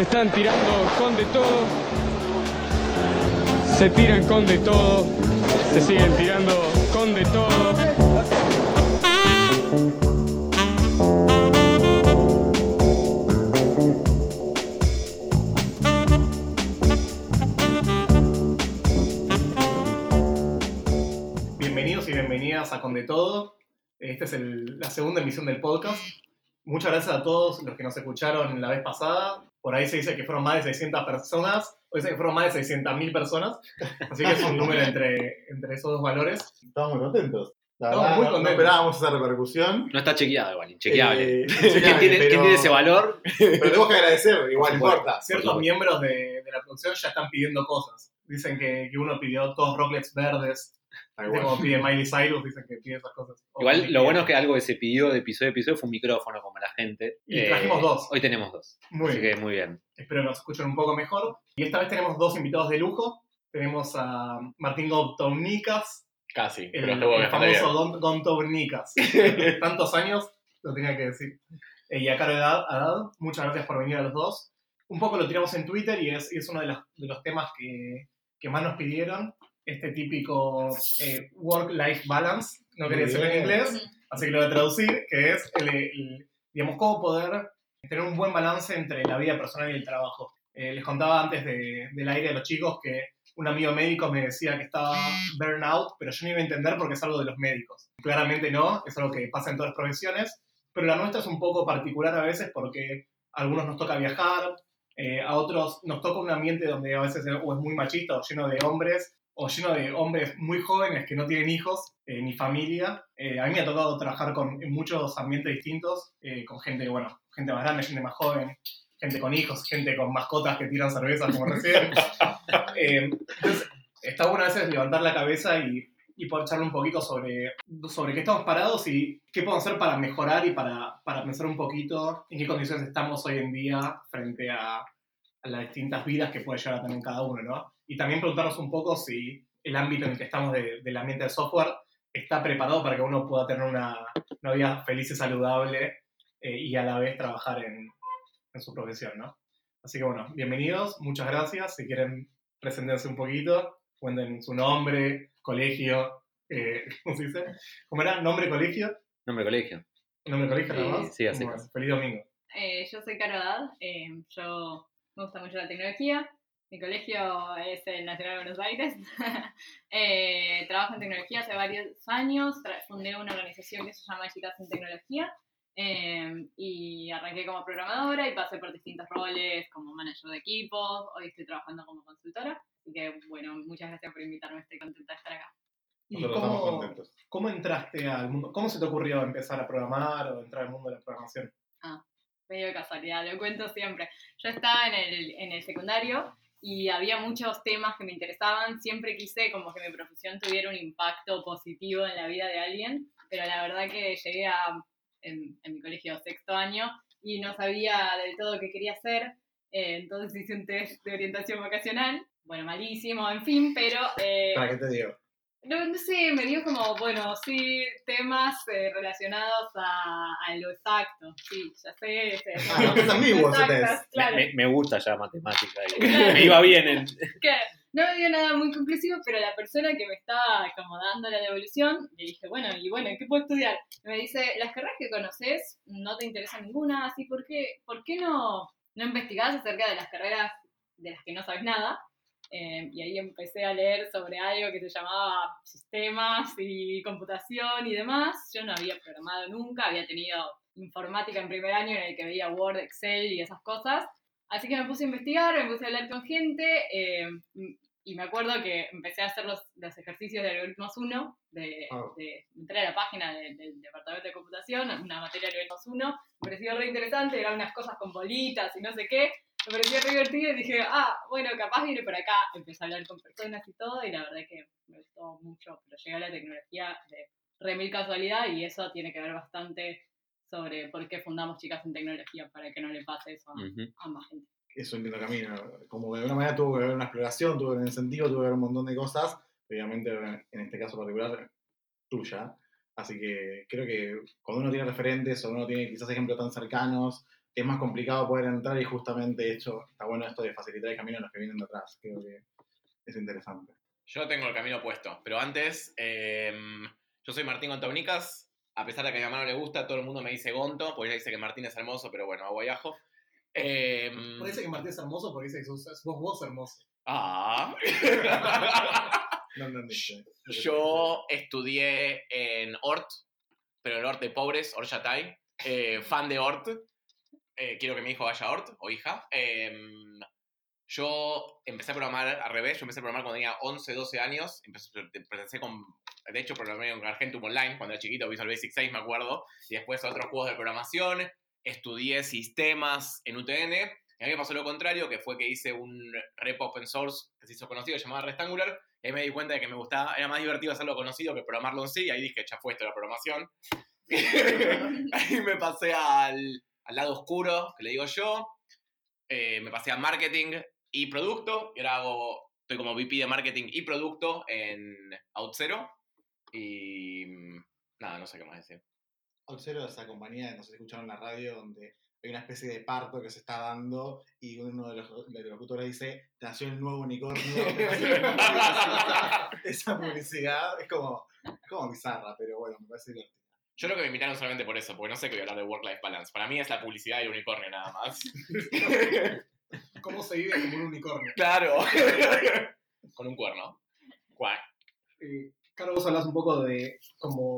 Se están tirando con de todo. Se tiran con de todo. Se siguen tirando con de todo. Bienvenidos y bienvenidas a Con de Todo. Esta es la segunda emisión del podcast. Muchas gracias a todos los que nos escucharon la vez pasada. Por ahí se dice que fueron más de 600 personas. Hoy dice que fueron más de 600.000 personas. Así que es un número entre, entre esos dos valores. Estamos muy contentos. La Estamos verdad, muy no- no contentos. esperábamos esa repercusión. No está chequeado igual, inchequeable. Eh, ¿Quién, inchequeable, tiene, pero- quién tiene ese valor? Pero tenemos que agradecer, igual, no importa. Ciertos miembros de, de la producción ya están pidiendo cosas. Dicen que, que uno pidió todos rocklets verdes. Da ¿Viste igual. Como pide Miley Cyrus, dicen que pide esas cosas. O Igual lo bueno es que algo que se pidió de episodio a episodio fue un micrófono como la gente. Eh, Y trajimos dos. Hoy tenemos dos. Muy así bien. que muy bien. Espero nos escuchen un poco mejor. Y esta vez tenemos dos invitados de lujo. Tenemos a Martín Gontownikas, Casi, el, pero estuvo el famoso Gon- Gontownikas. Tantos años, lo tenía que decir. Eh, y a Caro Haddad, Haddad, muchas gracias por venir a los dos. Un poco lo tiramos en Twitter y es, y es uno de los, de los temas que, que más nos pidieron. Este típico eh, work-life balance. No quería decirlo en inglés, así que lo voy a traducir, que es, el, el- digamos, cómo poder tener un buen balance entre la vida personal y el trabajo. Eh, les contaba antes de- del aire a los chicos que un amigo médico me decía que estaba burnout, pero yo no iba a entender porque es algo de los médicos. Claramente no, es algo que pasa en todas las profesiones, pero la nuestra es un poco particular a veces porque a algunos nos toca viajar, eh, a otros nos toca un ambiente donde a veces o es muy machista o lleno de hombres, o lleno de hombres muy jóvenes que no tienen hijos eh, ni familia. Eh, a mí me ha tocado trabajar con, en muchos ambientes distintos, eh, con gente, bueno, gente más grande, gente más joven, gente con hijos, gente con mascotas que tiran cervezas como recién. Eh, entonces, está bueno a veces levantar la cabeza y, y poder charlar un poquito sobre, sobre qué estamos parados y qué podemos hacer para mejorar y para, para pensar un poquito en qué condiciones estamos hoy en día frente a, a las distintas vidas que puede llegar a tener cada uno, ¿no? Y también preguntarnos un poco si el ámbito en el que estamos de- del ambiente del software está preparado para que uno pueda tener una, una vida feliz y saludable eh, y a la vez trabajar en, en su profesión, ¿no? Así que bueno, bienvenidos, muchas gracias. Si quieren presentarse un poquito, cuenten su nombre, colegio, eh, ¿cómo se dice? ¿Cómo era? ¿Nombre, colegio? Nombre de colegio. ¿Nombre, colegio nada Sí, más? sí, así Bueno, es. feliz domingo. Eh, yo soy Caro Haddad, eh, yo me gusta mucho la tecnología. Mi colegio es el Nacional de Buenos Aires. Eh, trabajo en tecnología hace varios años. Fundé una organización que se llama Chicas en Tecnología. eh, y arranqué como programadora y pasé por distintos roles como manager de equipos. Hoy estoy trabajando como consultora. Así que, bueno, muchas gracias por invitarme. Estoy contenta de estar acá. ¿Y cómo, cómo entraste al mundo? ¿Cómo se te ocurrió empezar a programar o entrar al mundo de la programación? medio de casualidad, lo cuento siempre. Yo estaba en el, en el secundario y había muchos temas que me interesaban. Siempre quise como que mi profesión tuviera un impacto positivo en la vida de alguien, pero la verdad que llegué a, en, mi colegio sexto año y no sabía del todo qué quería hacer. eh, entonces hice un test de orientación vocacional. Bueno, malísimo, en fin, pero eh, ¿Para qué te digo? No, no sé, me dio como, bueno, sí, temas eh, relacionados a, a lo exacto. Sí, ya sé. sé, Ah, no, que es ambiguo. Claro. Me, me gusta ya matemática. y me iba bien en. Claro, no me dio nada muy conclusivo, pero la persona que me estaba como dando la devolución, le dije, bueno, y bueno, ¿qué puedo estudiar? Y me dice, las carreras que conoces no te interesa ninguna, así, ¿por qué, por qué no, no investigás acerca de las carreras de las que no sabes nada? Eh, y ahí empecé a leer sobre algo que se llamaba sistemas y computación y demás. Yo no había programado nunca, había tenido informática en primer año en el que veía Word, Excel y esas cosas. Así que me puse a investigar, me puse a hablar con gente eh, y me acuerdo que empecé a hacer los, los ejercicios de algoritmos 1, de, Ah. de entrar a la página de- del departamento de computación, una materia de algoritmos 1, me pareció re interesante, eran unas cosas con bolitas y no sé qué, me pareció re divertido y dije, ah, bueno, capaz viene por acá, empecé a hablar con personas y todo y la verdad que me gustó mucho, pero llegué a la tecnología de re mil casualidad y eso tiene que ver bastante sobre por qué fundamos Chicas en Tecnología, para que no le pase eso a, Ujú. a más gente. Es un lindo camino. Como de alguna manera tuvo que haber una exploración, tuvo que haber un incentivo, tuvo que haber un montón de cosas. Obviamente, en este caso particular, tuya. Así que creo que cuando uno tiene referentes o uno tiene quizás ejemplos tan cercanos, es más complicado poder entrar y justamente hecho, está bueno esto de facilitar el camino a los que vienen de atrás. Creo que es interesante. Yo tengo el camino puesto, pero antes, eh, yo soy Martín Gontaunicas. A pesar de que a mi mamá no le gusta, todo el mundo me dice Gonto, porque ella dice que Martín es hermoso, pero bueno, agua y ajo. Eh, Parece que Martín es hermoso porque dice que sos, sos vos hermoso. ah. No entendiste. Yo estudié en Ort, pero el Ort de pobres, Ort Yatay. Eh, fan de Ort. Eh, quiero que mi hijo vaya a Ort o hija. Em, yo empecé a programar al revés. Yo empecé a programar cuando tenía 11, 12 años. Empecé, con. De hecho, programé en Argentum Online cuando era chiquito, Visual Basic 6, me acuerdo. Y después otros juegos de programación. Estudié sistemas en UTN. Y a mí me pasó lo contrario, que fue que hice un repo open source que se hizo conocido, llamado Rectangular. Y ahí me di cuenta de que me gustaba, era más divertido hacerlo conocido que programarlo en sí. Y ahí dije, ya fue esto la programación. ahí me pasé al, al lado oscuro, que le digo yo. Eh, me pasé a marketing y producto. Y ahora hago, estoy como VP de marketing y producto en OutZero. Y mm, nada, no sé qué más decir. Oxero es esa compañía, no sé si escucharon en la radio, donde hay una especie de parto que se está dando y uno de los, de los locutores dice, nació el nuevo unicornio. esa publicidad es como, es como bizarra, pero bueno, me parece divertido. Yo creo que me invitaron solamente por eso, porque no sé qué voy a hablar de work-life balance. Para mí es la publicidad del unicornio nada más. ¿Cómo se vive como un unicornio? claro. Con un cuerno. Cuac. Eh, Caro, vos hablas un poco de como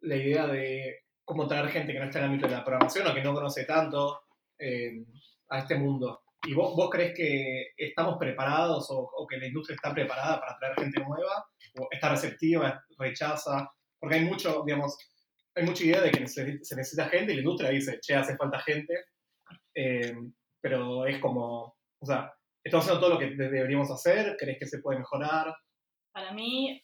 la idea de cómo traer gente que no está en el ámbito de la programación o que no conoce tanto eh, a este mundo. ¿Y vos, vos crees que estamos preparados o, o que la industria está preparada para traer gente nueva? ¿O está receptiva, rechaza? Porque hay mucho, digamos, hay mucha idea de que se, necesita gente y la industria dice, che, hace falta gente. Eh, pero es como, o sea, ¿estamos haciendo todo lo que de- deberíamos hacer? ¿Crees que se puede mejorar? Para mí,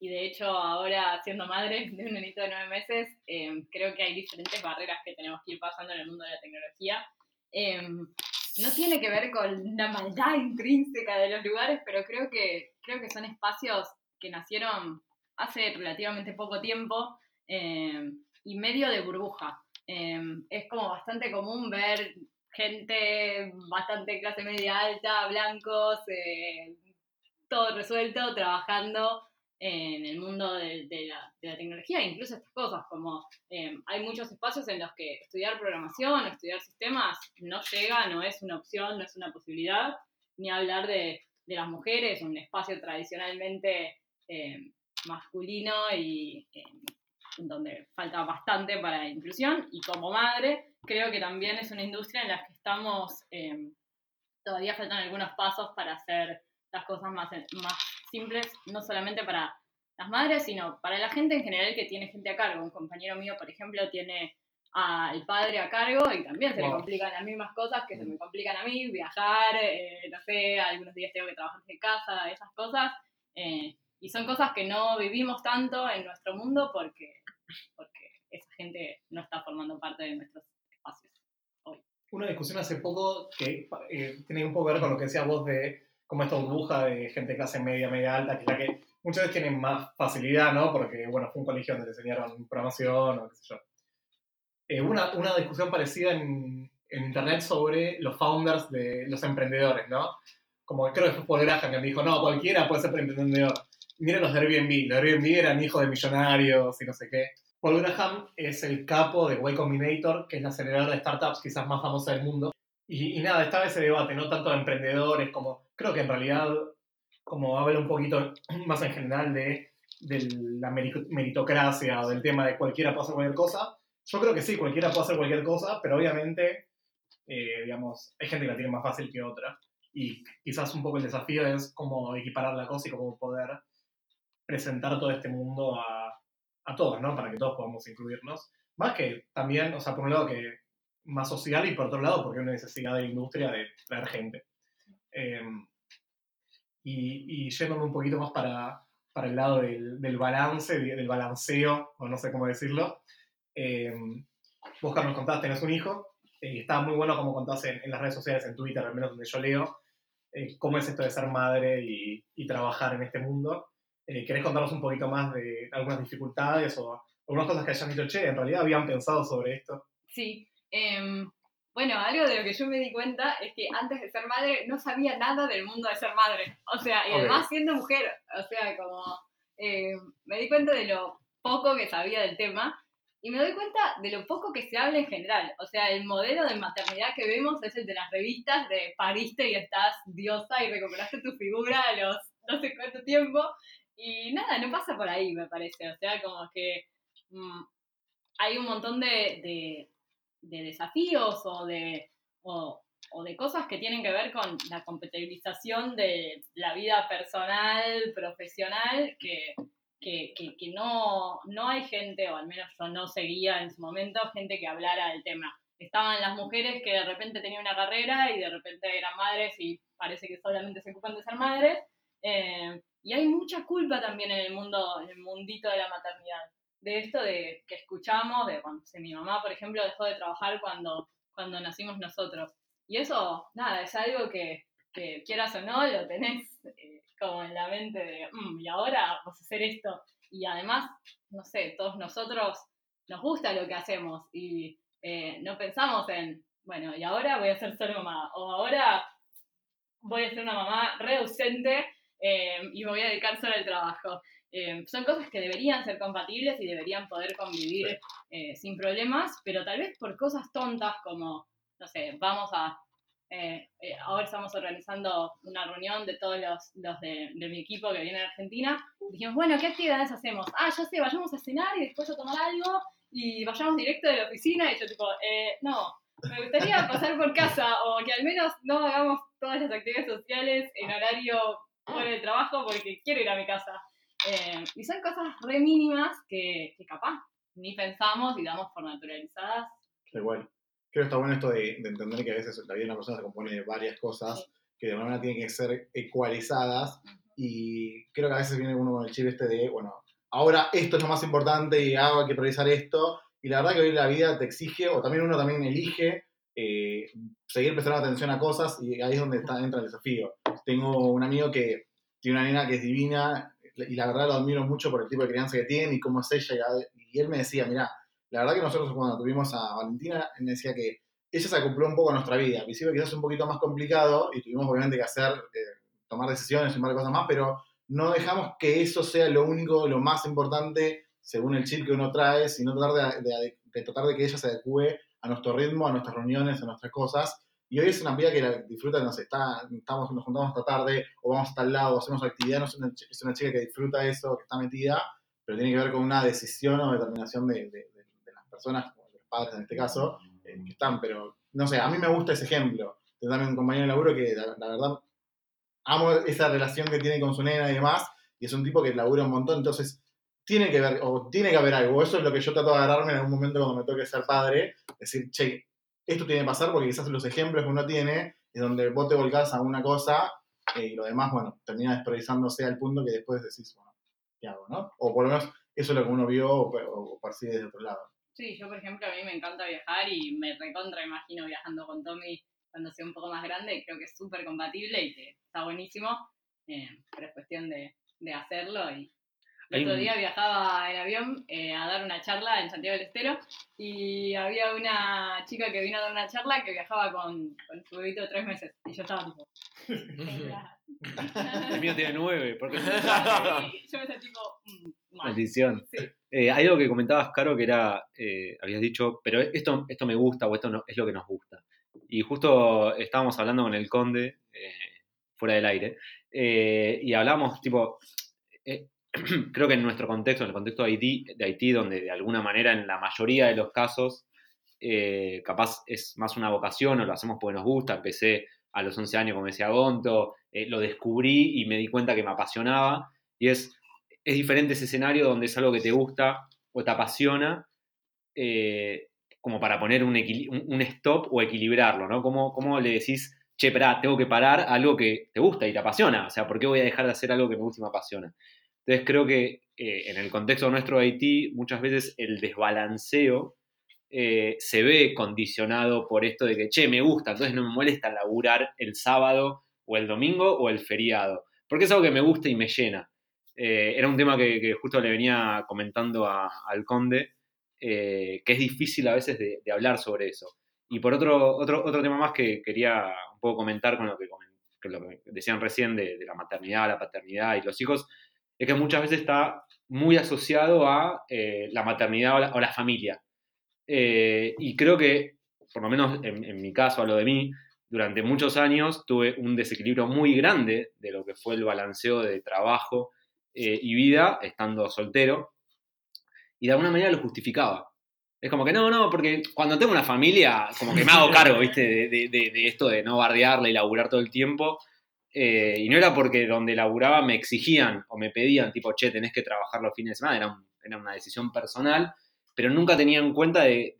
y de hecho ahora siendo madre de un nenito de nueve meses, eh, creo que hay diferentes barreras que tenemos que ir pasando en el mundo de la tecnología. Eh, no tiene que ver con la maldad intrínseca de los lugares, pero creo que, creo que son espacios que nacieron hace relativamente poco tiempo eh, y medio de burbuja. Eh, es como bastante común ver gente bastante clase media alta, blancos, eh, todo resuelto, trabajando en el mundo de, la, de la tecnología, incluso estas cosas, como hay muchos espacios en los que estudiar programación, estudiar sistemas no llega, no es una opción, no es una posibilidad, ni hablar de, de las mujeres, un espacio tradicionalmente masculino y eh, donde falta bastante para la inclusión, y como madre, creo que también es una industria en la que estamos, eh, todavía faltan algunos pasos para hacer las cosas más, más simples, no solamente para las madres, sino para la gente en general que tiene gente a cargo. Un compañero mío, por ejemplo, tiene al padre a cargo y también se le Wow. complican las mismas cosas que se me complican a mí, viajar, eh, no sé, algunos días tengo que trabajar de casa, esas cosas. eh, y son cosas que no vivimos tanto en nuestro mundo porque, porque esa gente no está formando parte de nuestros espacios. Una discusión hace poco que eh, tiene un poco que ver con lo que decías vos de cómo esta burbuja de gente de clase media, media alta, que es la que muchas veces tienen más facilidad, ¿no? Porque, bueno, fue un colegio donde le enseñaron programación o qué sé yo. Eh, una, una discusión parecida en, en internet sobre los founders de los emprendedores, ¿no? Como creo que fue Paul Graham que me dijo, no, cualquiera puede ser emprendedor. Miren los de Airbnb, los Airbnb eran hijos de millonarios y no sé qué. Paul Graham es el capo de Y Combinator, que es la aceleradora de startups quizás más famosa del mundo. Y, y nada, estaba ese debate, no tanto de emprendedores como, creo que en realidad, como habla un poquito más en general de, de la meri- meritocracia o del tema de cualquiera puede hacer cualquier cosa. Yo creo que sí, cualquiera puede hacer cualquier cosa, pero obviamente, eh, digamos, hay gente que la tiene más fácil que otra. Y quizás un poco el desafío es cómo equiparar la cosa y cómo poder presentar todo este mundo a, a todos, ¿no? Para que todos podamos incluirnos. Más que también, o sea, por un lado que más social y por otro lado porque hay una necesidad de la industria de traer gente. Eh, y, y yéndome un poquito más para, para el lado del, del balance, del balanceo, o no sé cómo decirlo. Eh, vos, Carlos, contaste, tenés un hijo, eh, y estaba muy bueno como contás en, en las redes sociales, en Twitter, al menos donde yo leo, eh, cómo es esto de ser madre y, y trabajar en este mundo. Eh, ¿Querés contarnos un poquito más de algunas dificultades o algunas cosas que hayan dicho, che, en realidad habían pensado sobre esto? Sí, Em, bueno, algo de lo que yo me di cuenta es que antes de ser madre no sabía nada del mundo de ser madre. O sea, y Ok. además siendo mujer, o sea, como eh, me di cuenta de lo poco que sabía del tema y me doy cuenta de lo poco que se habla en general. O sea, el modelo de maternidad que vemos es el de las revistas de pariste y estás diosa y recuperaste tu figura a los no sé cuánto tiempo. Y nada, no pasa por ahí, me parece. O sea, como que mm, hay un montón de, de- de desafíos o de, o, o de cosas que tienen que ver con la compatibilización de la vida personal, profesional, que, que, que- que no, no hay gente, o al menos yo no seguía en su momento, gente que hablara del tema. Estaban las mujeres que de repente tenían una carrera y de repente eran madres y parece que solamente se ocupan de ser madres. Eh, y hay mucha culpa también en el mundo, el mundito de la maternidad. De esto de que escuchamos, de cuando mi mamá, por ejemplo, dejó de trabajar cuando, cuando nacimos nosotros. Y eso, nada, es algo que, que quieras o no, lo tenés eh, como en la mente de, "Mm, y ahora vas a hacer esto. Y además, no sé, todos nosotros nos gusta lo que hacemos y eh, no pensamos en, bueno, y ahora voy a ser solo mamá, o ahora voy a ser una mamá re ausente eh, y me voy a dedicar solo al trabajo. Eh, son cosas que deberían ser compatibles y deberían poder convivir eh, sin problemas, pero tal vez por cosas tontas como, no sé, vamos a... eh, eh, ahora estamos organizando una reunión de todos los, los de, de mi equipo que viene de Argentina. Dijimos, bueno, ¿qué actividades hacemos? Ah, ya sé, vayamos a cenar y después a tomar algo y vayamos directo de la oficina. Y yo tipo, eh, no, me gustaría pasar por casa o que al menos no hagamos todas las actividades sociales en horario fuera de trabajo porque quiero ir a mi casa. Eh, y son cosas re mínimas que, que capaz ni pensamos y damos por naturalizadas. Da igual. Creo que está bueno esto de, de entender que a veces la vida de una persona se compone de varias cosas que de alguna manera tienen que ser ecualizadas y creo que a veces viene uno con el chip este de, bueno, ahora esto es lo más importante y hago hay que priorizar esto y la verdad que hoy la vida te exige o también uno también elige eh, seguir prestando atención a cosas y ahí es donde está, entra el desafío. Tengo un amigo que tiene una nena que es divina y la verdad lo admiro mucho por el tipo de crianza que tiene y cómo es ella y él me decía, mira, la verdad que nosotros cuando tuvimos a Valentina, él me decía que ella se acopló un poco a nuestra vida. Al principio quizás un poquito más complicado y tuvimos obviamente que hacer, eh, tomar decisiones de cosas más, pero no dejamos que eso sea lo único, lo más importante según el chip que uno trae, sino tratar de tratar de que ella se adecue a nuestro ritmo, a nuestras reuniones, a nuestras cosas. Y hoy es una vida que disfruta, no sé, está, estamos, nos juntamos hasta tarde, o vamos hasta el lado, hacemos actividad, no es una, chica que disfruta eso, que está metida, pero tiene que ver con una decisión o determinación de, de- las personas, o de los padres en este caso, eh, que están, pero no sé, a mí me gusta ese ejemplo. Tengo también un compañero de laburo que la, la verdad amo esa relación que tiene con su nena y demás, y es un tipo que labura un montón, entonces tiene que ver, o tiene que haber algo, eso es lo que yo trato de agarrarme en algún momento cuando me toque ser padre, decir, che, esto tiene que pasar porque quizás los ejemplos que uno tiene es donde vos te volcás a una cosa eh, y lo demás, bueno, termina desprioриzándose al punto que después decís, bueno, ¿qué hago, no? O por lo menos eso es lo que uno vio o, o percibe desde otro lado. Sí, yo por ejemplo a mí me encanta viajar y me recontra imagino viajando con Tommy cuando sea un poco más grande, creo que es súper compatible y que está buenísimo, eh, pero es cuestión de, de hacerlo y el otro día viajaba en avión eh, a dar una charla en Santiago del Estero y había una chica que vino a dar una charla que viajaba con, con su bebito de tres meses y yo estaba tipo... El mío tiene nueve, porque yo me sentí tipo... mm, mal. maldición. Sí. Eh, hay algo que comentabas, Caro, que era, eh, habías dicho, pero esto, esto me gusta o esto no, es lo que nos gusta. Y justo estábamos hablando con el conde, eh, fuera del aire, eh, y hablamos, tipo, eh, creo que en nuestro contexto, en el contexto de Haití, de Haití, donde de alguna manera en la mayoría de los casos, eh, capaz es más una vocación o lo hacemos porque nos gusta, empecé a los 11 años, como decía Gonto, eh, lo descubrí y me di cuenta que me apasionaba, y es, es diferente ese escenario donde es algo que te gusta o te apasiona, eh, como para poner un, un stop o equilibrarlo, ¿no? ¿Cómo, cómo le decís, che, pará, tengo que parar algo que te gusta y te apasiona? O sea, ¿por qué voy a dejar de hacer algo que me gusta y me apasiona? Entonces creo que eh, en el contexto nuestro de Haití, muchas veces el desbalanceo eh, se ve condicionado por esto de que, che, me gusta, entonces no me molesta laburar el sábado o el domingo o el feriado, porque es algo que me gusta y me llena. Eh, era un tema que, justo le venía comentando al conde, que es difícil a veces de, de hablar sobre eso. Y por otro, otro, otro tema más que quería un poco comentar con lo que, decían recién de, de la maternidad, la paternidad y los hijos, es que muchas veces está muy asociado a eh, la maternidad o la, o la familia. Eh, y creo que, por lo menos en, mi caso, a lo de mí, durante muchos años tuve un desequilibrio muy grande de lo que fue el balanceo de trabajo eh, y vida estando soltero. Y de alguna manera lo justificaba. Es como que no, no, porque cuando tengo una familia, como que me hago cargo, ¿viste? De- de esto de no bardearla y laburar todo el tiempo. Eh, y no era porque donde laburaba me exigían o me pedían, tipo, che, tenés que trabajar los fines de semana, era, era una decisión personal, pero nunca tenía en cuenta de,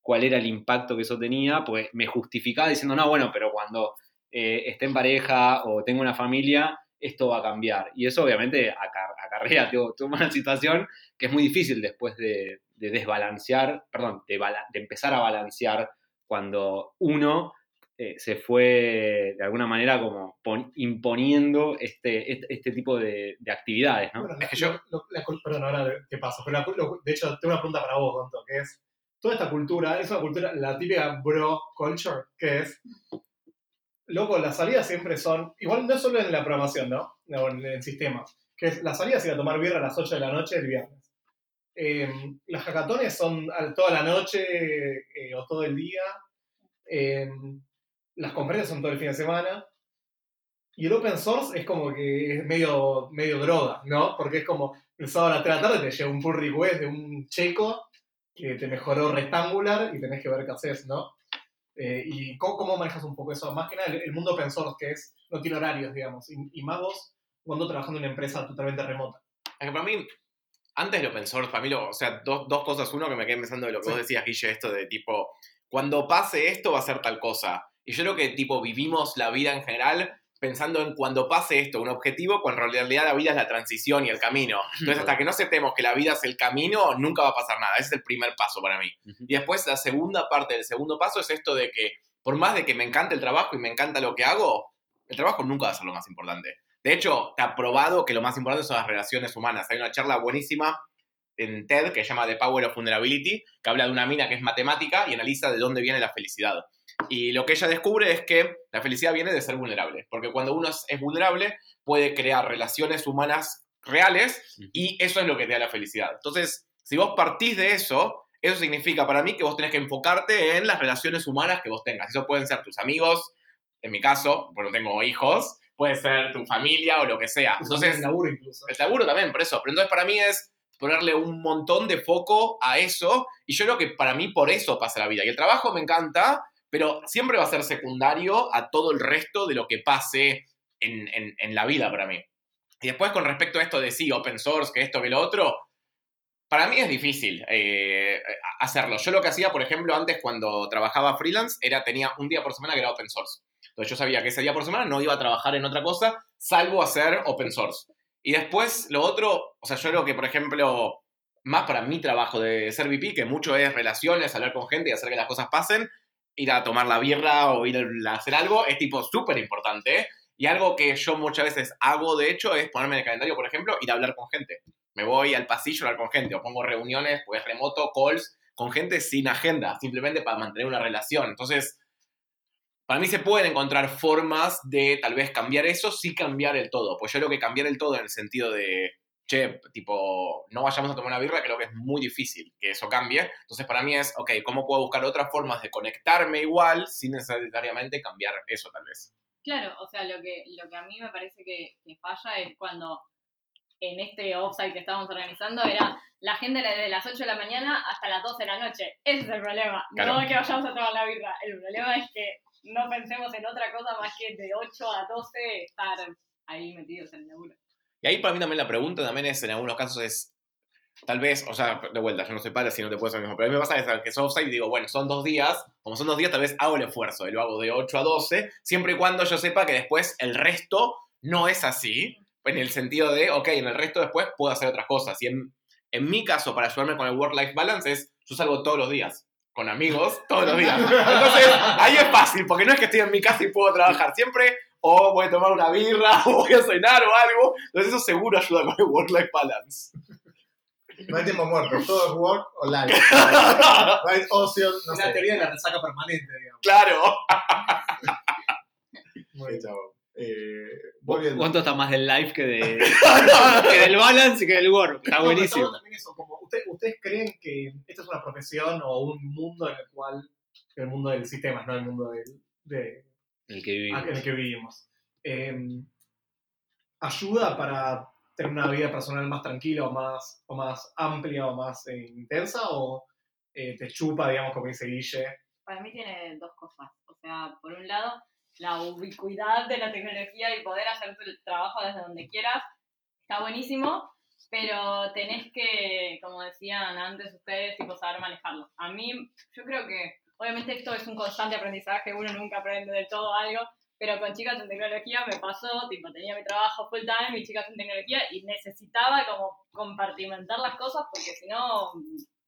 cuál era el impacto que eso tenía, porque me justificaba diciendo, no, bueno, pero cuando eh, esté en pareja o tengo una familia, esto va a cambiar. Y eso obviamente acar- acarrea toda una situación que es muy difícil después de, de desbalancear, perdón, de empezar a balancear cuando uno eh, se fue de alguna manera como pon- imponiendo este, este, este tipo de, de actividades, ¿no? Bueno, Es la- que yo- lo- lo- la cul- perdón, ahora te paso. Pero la cul- lo- de hecho, tengo una pregunta para vos, Gonto, que es, toda esta cultura, es una cultura, la típica bro culture, que es, loco, las salidas siempre son, igual no solo en la programación, ¿no? No, en el sistema, que es, las salidas ir a tomar birra a las 8 de la noche el viernes. Eh, las hackatones son toda la noche eh, o todo el día. Eh, las conferencias son todo el fin de semana. Y el open source es como que es medio, medio droga, ¿no? Porque es como el sábado a las 3 de la tarde te llega un pull request de un checo que te mejoró rectangular y tenés que ver qué haces, ¿no? Eh, ¿Y cómo, cómo manejas un poco eso? Más que nada el, el mundo open source, que es no tiene horarios, digamos. Y, y más vos cuando trabajando en una empresa totalmente remota. Es que para mí, antes de open source, para mí, lo- o sea, dos, dos cosas. Uno, que me quedé pensando de lo que Sí. vos decías, Guille, esto de tipo, cuando pase esto va a ser tal cosa. Y yo creo que, tipo, vivimos la vida en general pensando en cuando pase esto, un objetivo, cuando en realidad la vida es la transición y el camino. Entonces, hasta que no aceptemos que la vida es el camino, nunca va a pasar nada. Ese es el primer paso para mí. Y después, la segunda parte del segundo paso es esto de que, por más de que me encante el trabajo y me encanta lo que hago, el trabajo nunca va a ser lo más importante. De hecho, está probado que lo más importante son las relaciones humanas. Hay una charla buenísima en TED que se llama The Power of Vulnerability, que habla de una mina que es matemática y analiza de dónde viene la felicidad. Y lo que ella descubre es que la felicidad viene de ser vulnerable, porque cuando uno es vulnerable puede crear relaciones humanas reales y eso es lo que te da la felicidad. Entonces, si vos partís de eso, eso significa para mí que vos tenés que enfocarte en las relaciones humanas que vos tengas. Eso pueden ser tus amigos, en mi caso, porque no tengo hijos, puede ser tu familia o lo que sea. Entonces, el laburo incluso. el laburo también, por eso. Pero entonces para mí es ponerle un montón de foco a eso. Y yo creo que para mí por eso pasa la vida. Y el trabajo me encanta, pero siempre va a ser secundario a todo el resto de lo que pase en, en- en la vida para mí. Y después con respecto a esto de sí, open source, que esto, que lo otro, para mí es difícil eh, hacerlo. Yo lo que hacía, por ejemplo, antes cuando trabajaba freelance, era tenía un día por semana que era open source. Entonces yo sabía que ese día por semana no iba a trabajar en otra cosa, salvo hacer open source. Y después lo otro, o sea, yo creo que, por ejemplo, más para mi trabajo de ser VP, que mucho es relaciones, hablar con gente y hacer que las cosas pasen, ir a tomar la birra o ir a hacer algo, es tipo súper importante. Y algo que yo muchas veces hago, de hecho, es ponerme en el calendario, por ejemplo, ir a hablar con gente. Me voy al pasillo a hablar con gente, o pongo reuniones, pues remoto, calls, con gente sin agenda, simplemente para mantener una relación. Entonces, para mí se pueden encontrar formas de tal vez cambiar eso, sí cambiar el todo. Pues yo creo que cambiar el todo en el sentido de, che, tipo, no vayamos a tomar una birra, creo que es muy difícil que eso cambie. Entonces para mí es, ok, ¿cómo puedo buscar otras formas de conectarme igual sin necesariamente cambiar eso tal vez? Claro, o sea, lo que, lo que a mí me parece que, que falla es cuando en este offsite que estábamos organizando era la era desde las 8 de la mañana hasta las 12 de la noche. Ese es el problema. Claro. No que vayamos a tomar la birra. El problema es que no pensemos en otra cosa más que de 8 a 12 estar ahí metidos en el laburo. Y ahí para mí también la pregunta también es, en algunos casos es, tal vez, o sea, de vuelta, yo no soy padre, si no te puedo hacer lo mismo, pero a mí me pasa es que soy offside y digo, bueno, son dos días, como son dos días, tal vez hago el esfuerzo, y lo hago de 8 a 12, siempre y cuando yo sepa que después el resto no es así, en el sentido de, ok, en el resto después puedo hacer otras cosas. Y en, en mi caso, para ayudarme con el work-life balance, es, yo salgo todos los días, con amigos, todos los días. Entonces, ahí es fácil, porque no es que estoy en mi casa y puedo trabajar siempre, o voy a tomar una birra, o voy a cenar o algo. Entonces eso seguro ayuda con el work-life balance. No hay tiempo muerto, todo es work o life. No hay ocio, no Una sé. teoría de la resaca permanente, digamos. claro. Sí, chavo. Eh, volviendo. ¿Cuánto está más del live que, de, que del balance y que del work? Está No, buenísimo. también eso, como, ¿usted- ¿Ustedes creen que esta es una profesión o un mundo en el cual, el mundo del sistema, no el mundo del, de, El que vivimos. en el que vivimos, eh, ayuda para tener una vida personal más tranquila o más, o más amplia o más eh, intensa o eh, te chupa, digamos, como dice Guille? Para mí tiene dos cosas. O sea, por un lado, la ubicuidad de la tecnología y poder hacer tu trabajo desde donde quieras está buenísimo, pero tenés que, como decían antes ustedes, tipo, saber manejarlo. A mí, yo creo que, obviamente esto es un constante aprendizaje, uno nunca aprende del todo algo, pero con chicas en tecnología me pasó, tipo, tenía mi trabajo full time y chicas en tecnología y necesitaba como compartimentar las cosas porque si no,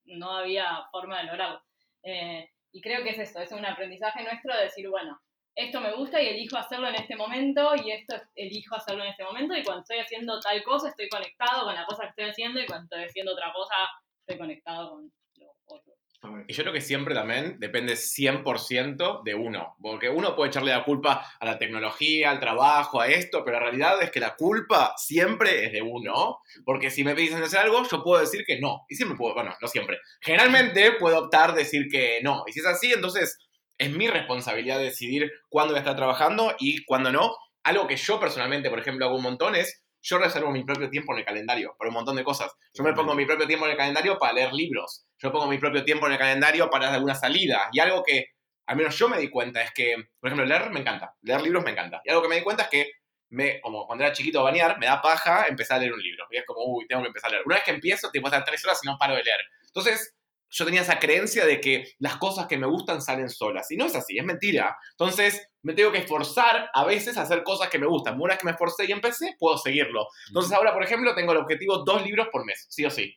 no había forma de lograrlo. Eh, y creo que es eso, es un aprendizaje nuestro de decir, bueno, esto me gusta y elijo hacerlo en este momento y esto elijo hacerlo en este momento y cuando estoy haciendo tal cosa estoy conectado con la cosa que estoy haciendo y cuando estoy haciendo otra cosa estoy conectado con lo otro. Está bueno. Y yo creo que siempre también depende 100% de uno. Porque uno puede echarle la culpa a la tecnología, al trabajo, a esto, pero la realidad es que la culpa siempre es de uno. Porque si me dicen hacer algo, yo puedo decir que no. Y siempre puedo, bueno, no siempre. Generalmente puedo optar decir que no. Y si es así, entonces es mi responsabilidad decidir cuándo voy a estar trabajando y cuándo no. Algo que yo personalmente, por ejemplo, hago un montón es yo reservo mi propio tiempo en el calendario para un montón de cosas. Yo me pongo mi propio tiempo en el calendario para leer libros. Yo pongo mi propio tiempo en el calendario para alguna salida. Y algo que, al menos yo me di cuenta, es que, por ejemplo, leer me encanta. Leer libros me encanta. Y algo que me di cuenta es que, me, como cuando era chiquito a bañar, me da paja empezar a leer un libro. Y es como, uy, tengo que empezar a leer. Una vez que empiezo, te puedo estar tres horas y no paro de leer. Entonces, yo tenía esa creencia de que las cosas que me gustan salen solas. Y no es así, es mentira. Entonces, me tengo que esforzar a veces a hacer cosas que me gustan. Una vez que me esforcé y empecé, puedo seguirlo. Entonces, ahora, por ejemplo, tengo el objetivo dos libros por mes, sí o sí.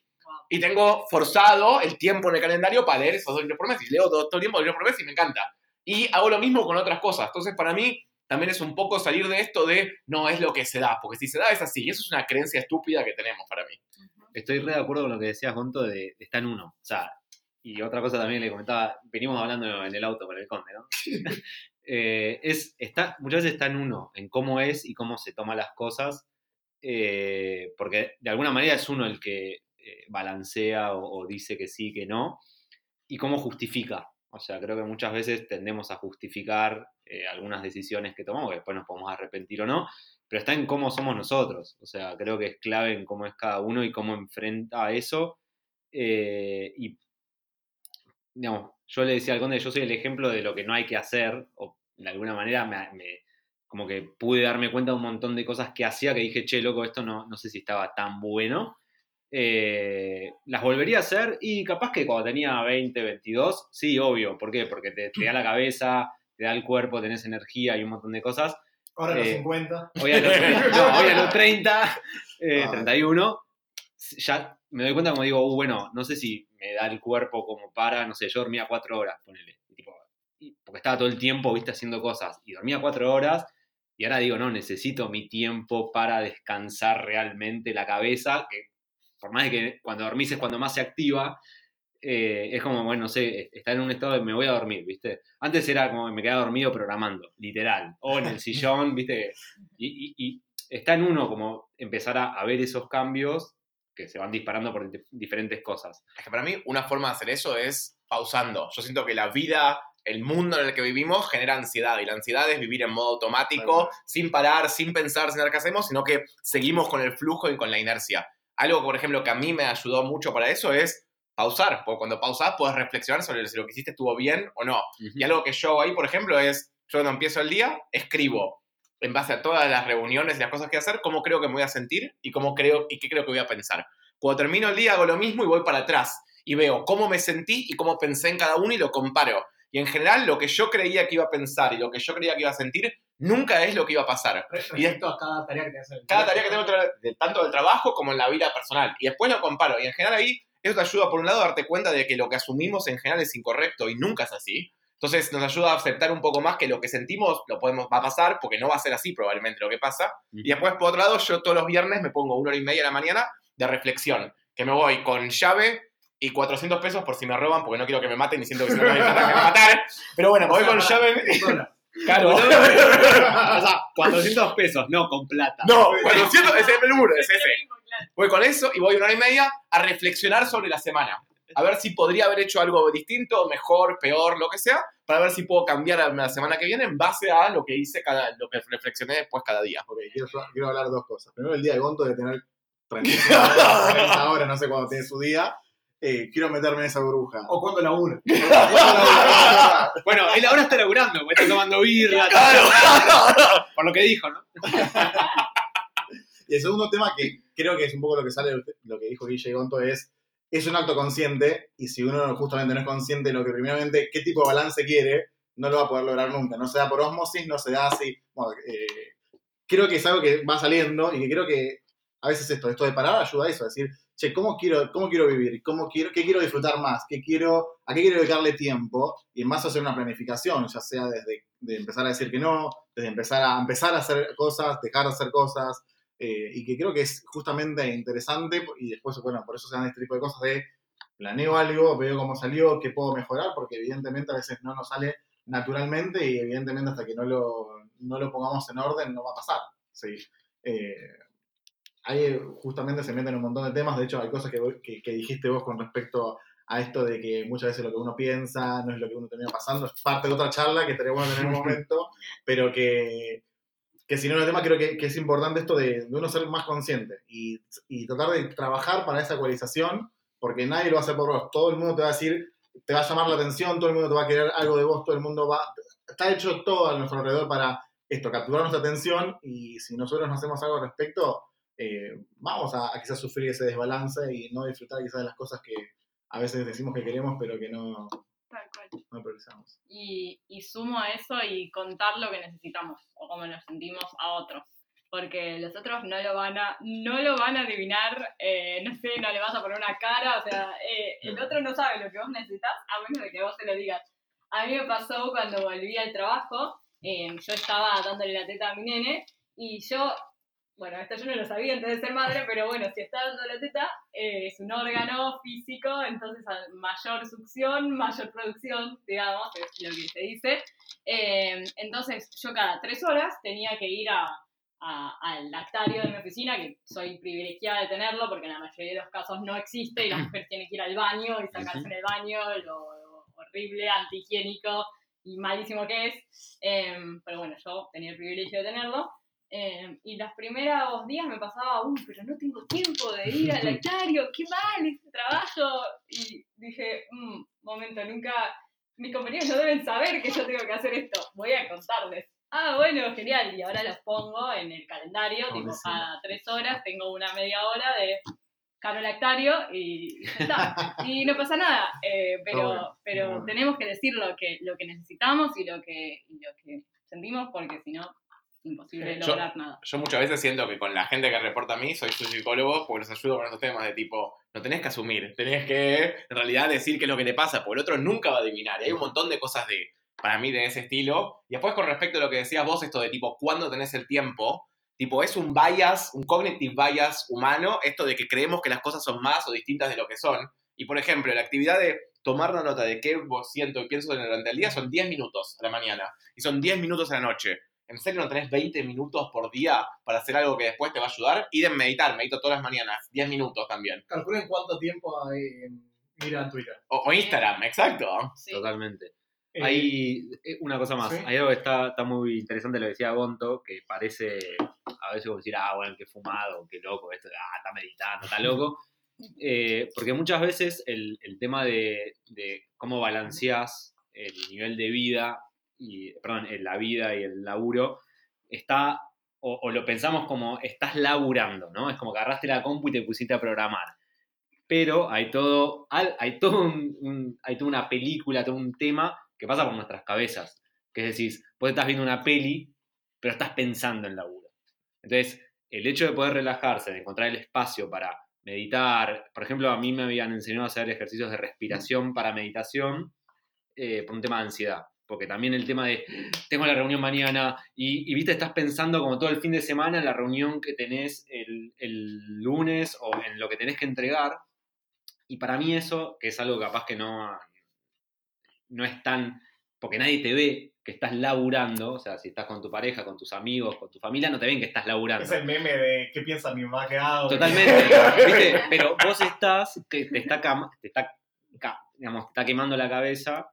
Y tengo forzado el tiempo en el calendario para leer esos dos libros por mes. Y leo todo, todo el tiempo libros por mes y me encanta. Y hago lo mismo con otras cosas. Entonces, para mí, también es un poco salir de esto de no es lo que se da. Porque si se da es así. Y eso es una creencia estúpida que tenemos para mí. Estoy re de acuerdo con lo que decías, Gonto, de, de está en uno. O sea, y otra cosa también le comentaba, venimos hablando en el auto con el conde, ¿no? Eh, es, está, muchas veces está en uno, en cómo es y cómo se toma las cosas, eh, porque de alguna manera es uno el que eh, balancea o, o dice que sí, que no, y cómo justifica. O sea, creo que muchas veces tendemos a justificar eh, algunas decisiones que tomamos, que después nos podemos arrepentir o no, pero está en cómo somos nosotros. O sea, creo que es clave en cómo es cada uno y cómo enfrenta eso. Eh, y, digamos, yo le decía al conde, yo soy el ejemplo de lo que no hay que hacer, o de alguna manera me, me- como que pude darme cuenta de un montón de cosas que hacía que dije, che, loco, esto no, no sé si estaba tan bueno. Eh, las volvería a hacer y capaz que cuando tenía 20, 22, sí, obvio. ¿Por qué? Porque te, te da la cabeza, te da el cuerpo, tenés energía y un montón de cosas. Ahora a los Eh, 50. Hoy a los, no, hoy a los 30, eh, Ah. 31, ya me doy cuenta como digo, uh, bueno, no sé si me da el cuerpo como para, no sé, yo dormía cuatro horas, ponele. y tipo, porque estaba todo el tiempo, viste, haciendo cosas. Y dormía cuatro horas y ahora digo, no, necesito mi tiempo para descansar realmente la cabeza, que por más de que cuando dormís es cuando más se activa, eh, es como, bueno, no sé, estar en un estado de me voy a dormir, ¿viste? Antes era como me quedaba dormido programando, literal, o en el sillón, ¿viste? Y, y- y está en uno como empezar a, a ver esos cambios que se van disparando por di- diferentes cosas. Es que para mí una forma de hacer eso es pausando. Yo siento que la vida, el mundo en el que vivimos genera ansiedad y la ansiedad es vivir en modo automático, sin parar, sin pensar, sin saber qué hacemos, sino que seguimos con el flujo y con la inercia. Algo, por ejemplo, que a mí me ayudó mucho para eso es pausar, porque cuando pausás puedes reflexionar sobre si lo que hiciste estuvo bien o no. Y algo que yo hago ahí, por ejemplo, es, yo cuando empiezo el día, escribo en base a todas las reuniones y las cosas que hacer, cómo creo que me voy a sentir y cómo creo y qué creo que voy a pensar. Cuando termino el día hago lo mismo y voy para atrás y veo cómo me sentí y cómo pensé en cada uno y lo comparo. Y en general lo que yo creía que iba a pensar y lo que yo creía que iba a sentir nunca es lo que iba a pasar. Respecto a cada tarea que el Cada tarea que tengo tanto del trabajo como en la vida personal. Y después lo comparo. Y en general ahí eso te ayuda por un lado a darte cuenta de que lo que asumimos en general es incorrecto y nunca es así. Entonces nos ayuda a aceptar un poco más que lo que sentimos lo podemos, va a pasar porque no va a ser así probablemente lo que pasa. Y después por otro lado yo todos los viernes me pongo una hora y media a la mañana de reflexión. que me voy con llave y 400 pesos por si me roban, porque no quiero que me maten y siento que si no me van a matar. Pero bueno, me voy con llave. Claro. o sea, 400 pesos, no con plata. No, 400, ese es el número, es ese. Voy con eso y voy una hora y media a reflexionar sobre la semana. A ver si podría haber hecho algo distinto, mejor, peor, lo que sea, para ver si puedo cambiar la semana que viene en base a lo que hice cada, lo que reflexioné después cada día. Ok, quiero, quiero hablar de dos cosas. Primero, el día de Gonto de tener 35 horas, 30 horas, no sé cuándo tiene su día. Eh, quiero meterme en esa burbuja. O cuando la una. Bueno, él ahora está laburando, porque está tomando birra, está- por lo que dijo, ¿no? Y el segundo tema que creo que es un poco lo que sale de lo que dijo Guille Gonto es es un acto consciente y si uno justamente no es consciente de lo que primeramente qué tipo de balance quiere no lo va a poder lograr nunca. No se da por osmosis no se da así. Bueno, eh, creo que es algo que va saliendo y que creo que a veces esto esto de parar ayuda a eso decir che cómo quiero cómo quiero vivir cómo quiero qué quiero disfrutar más qué quiero a qué quiero dedicarle tiempo y más hacer una planificación ya sea desde de empezar a decir que no desde empezar a empezar a hacer cosas dejar de hacer cosas eh, y que creo que es justamente interesante y después, bueno, por eso se dan este tipo de cosas de planeo algo, veo cómo salió, qué puedo mejorar, porque evidentemente a veces no nos sale naturalmente y evidentemente hasta que no lo, no lo pongamos en orden no va a pasar. Sí. Eh, ahí justamente se meten un montón de temas, de hecho hay cosas que, dijiste vos con respecto a esto de que muchas veces lo que uno piensa no es lo que uno termina pasando, es parte de otra charla que estaría bueno tener en un momento, pero que, que si no el tema creo que, es importante esto de, uno ser más consciente y, y tratar de trabajar para esa ecualización, porque nadie lo va a hacer por vos, todo el mundo te va a decir, te va a llamar la atención, todo el mundo te va a querer algo de vos, todo el mundo va, está hecho todo a nuestro alrededor para esto, capturar nuestra atención y si nosotros no hacemos algo al respecto, eh, vamos a, a quizás sufrir ese desbalance y no disfrutar quizás de las cosas que a veces decimos que queremos, pero que no, No y, y sumo a eso y contar lo que necesitamos o cómo nos sentimos a otros. Porque los otros no lo van a, no lo van a adivinar, eh, no sé, no le vas a poner una cara, o sea, eh, el otro no sabe lo que vos necesitas a menos de que vos se lo digas. A mí me pasó cuando volví al trabajo, eh, yo estaba dándole la teta a mi nene y yo, bueno, esto yo no lo sabía antes de ser madre, pero bueno, si está dando la teta, eh, es un órgano físico, entonces mayor succión, mayor producción, digamos, es lo que se dice. Eh, entonces yo cada tres horas tenía que ir a, a- al lactario de mi oficina, que soy privilegiada de tenerlo porque en la mayoría de los casos no existe y la mujer tiene que ir al baño y sacarse en el baño lo horrible, antihigiénico y malísimo que es. Eh, pero bueno, yo tenía el privilegio de tenerlo. Eh, y los primeros días me pasaba, uy, pero no tengo tiempo de ir al lactario, qué mal este trabajo. Y dije, "Mm, momento, nunca, mis compañeros no deben saber que yo tengo que hacer esto, voy a contarles. Ah, bueno, genial, y ahora los pongo en el calendario, tipo, cada tres horas tengo una media hora de caro lactario y ya está. Y no pasa nada, eh, bueno, pero, pero bueno. tenemos que decir lo que, lo que necesitamos y lo que, y lo que sentimos, porque si no, imposible Yo- lograr nada. Yo muchas veces siento que con la gente que reporta a mí, soy su psicólogo, porque los ayudo con estos temas de tipo, no tenés que asumir, tenés que en realidad decir qué es lo que te pasa, porque el otro nunca va a adivinar. Y hay un montón de cosas de, para mí, de ese estilo. Y después con respecto a lo que decías vos, esto de tipo, ¿cuándo tenés el tiempo? Tipo, es un bias, un cognitive bias humano, esto de que creemos que las cosas son más o distintas de lo que son. Y por ejemplo, la actividad de tomar una nota de qué vos siento y pienso durante el día son 10 minutos a la mañana y son 10 minutos a la noche. ¿En serio no tenés 20 minutos por día para hacer algo que después te va a ayudar? Ir en meditar, medito todas las mañanas, 10 minutos también. Calculen cuánto tiempo eh, miran Twitter. O, o Instagram, exacto. Sí. Totalmente. Eh, Hay eh, una cosa más. sí. Hay algo que está, está muy interesante, lo decía Gonto, que parece a veces como decir, ah, bueno, qué fumado, qué loco, esto, ah, está meditando, está loco. Eh, porque muchas veces el, el tema de, de cómo balanceás el nivel de vida, y, perdón, en la vida y el laburo, está, o, o lo pensamos como estás laburando, ¿no? Es como que agarraste la compu y te pusiste a programar. Pero hay todo, hay todo un- un- hay toda una película, todo un tema que pasa por nuestras cabezas. Que es decir, vos estás viendo una peli, pero estás pensando en laburo. Entonces, el hecho de poder relajarse, de encontrar el espacio para meditar, por ejemplo, a mí me habían enseñado a hacer ejercicios de respiración para meditación eh, por un tema de ansiedad. Porque también el tema de, tengo la reunión mañana y, y, viste, estás pensando como todo el fin de semana en la reunión que tenés el, el lunes o en lo que tenés que entregar. Y para mí eso, que es algo capaz que no, no es tan, porque nadie te ve que estás laburando, o sea, si estás con tu pareja, con tus amigos, con tu familia, no te ven que estás laburando. Es el meme de qué piensa mi mamá que hago. Totalmente, ¿viste? Pero vos estás, que te está, te está, digamos, te está quemando la cabeza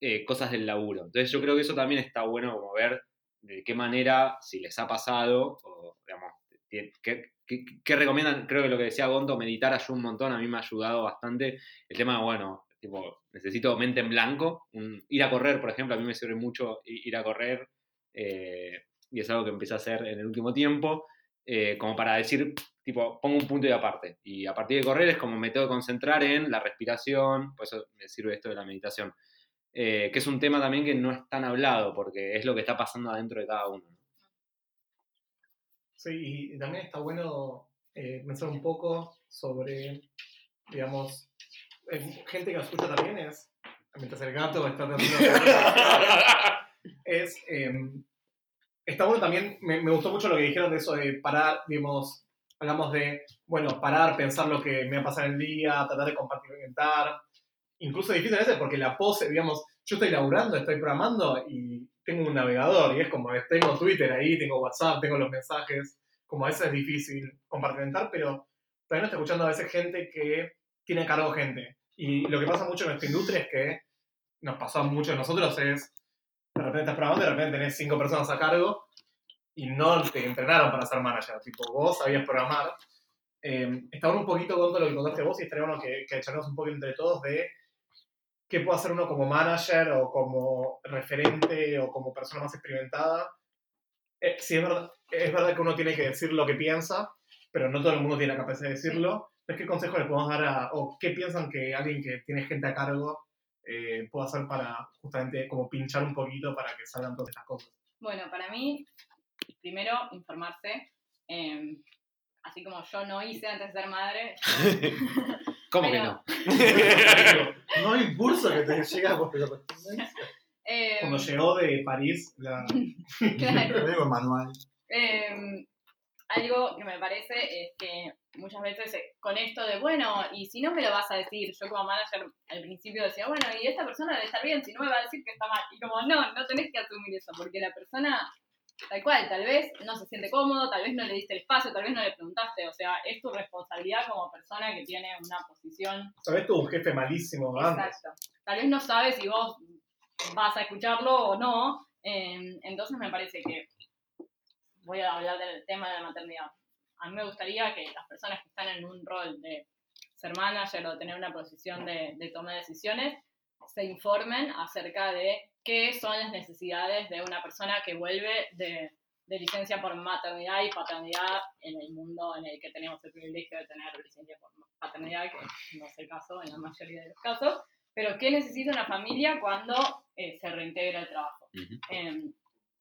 eh, cosas del laburo. Entonces yo creo que eso también está bueno como ver de qué manera, si les ha pasado, o digamos, qué, recomiendan, creo que lo que decía Gonto, meditar ayuda un montón, a mí me ha ayudado bastante. El tema, bueno, tipo, necesito mente en blanco, ir a correr, por ejemplo, a mí me sirve mucho ir a correr, eh, y es algo que empecé a hacer en el último tiempo, eh, como para decir, tipo, pongo un punto y aparte. Y a partir de correr es como me tengo que concentrar en la respiración, por eso me sirve esto de la meditación. Eh, que es un tema también que no es tan hablado, porque es lo que está pasando adentro de cada uno. ¿no? Sí, y también está bueno eh, pensar un poco sobre, digamos, eh, gente que escucha también es, mientras el gato está tratando es, eh, está bueno también, me, me gustó mucho lo que dijeron de eso de parar, digamos, hablamos de, bueno, parar, pensar lo que me va a pasar el día, tratar de compartimentar, incluso difícil a veces porque la pose, digamos, yo estoy laburando, estoy programando y tengo un navegador y es como, tengo Twitter ahí, tengo WhatsApp, tengo los mensajes, como a veces es difícil compartimentar, pero también estoy escuchando a veces gente que tiene a cargo gente. Y lo que pasa mucho en nuestra industria es que nos pasó a muchos de nosotros es, de repente estás programando, de repente tenés cinco personas a cargo y no te entrenaron para ser manager, tipo, vos sabías programar. Eh, bueno un poquito con lo que contaste vos y estaría bueno que, que un poco entre todos de qué puede hacer uno como manager o como referente o como persona más experimentada. Eh, sí, es verdad, es verdad que uno tiene que decir lo que piensa, pero no todo el mundo tiene la capacidad de decirlo. Entonces, ¿qué consejo le podemos dar a, o qué piensan que alguien que tiene gente a cargo eh, puede hacer para justamente como pinchar un poquito para que salgan todas estas cosas? Bueno, para mí, primero, informarse. eh, así como yo no hice antes de ser madre. ¿Cómo Pero- que no? No hay impulso que te llega por correspondencia. eh, Cuando llegó de París, la, claro. Lo digo en manual. Eh, algo que me parece es que muchas veces eh, con esto de, bueno, y si no me lo vas a decir, yo como manager al principio decía, bueno, y esta persona debe estar bien, si no me va a decir que está mal. Y como, no, no tenés que asumir eso, porque la persona, tal cual, tal vez no se siente cómodo, tal vez no le diste el espacio, tal vez no le preguntaste, o sea, es tu responsabilidad como persona que tiene una posición ¿sabes tu jefe malísimo antes? Exacto. Tal vez no sabes si vos vas a escucharlo o no. eh, entonces me parece que voy a hablar del tema de la maternidad. A mí me gustaría que las personas que están en un rol de ser manager o tener una posición de, de toma de decisiones se informen acerca de qué son las necesidades de una persona que vuelve de, de licencia por maternidad y paternidad en el mundo en el que tenemos el privilegio de tener licencia por paternidad, que no es el caso en la mayoría de los casos, pero qué necesita una familia cuando eh, se reintegra el trabajo. Ujú. Eh,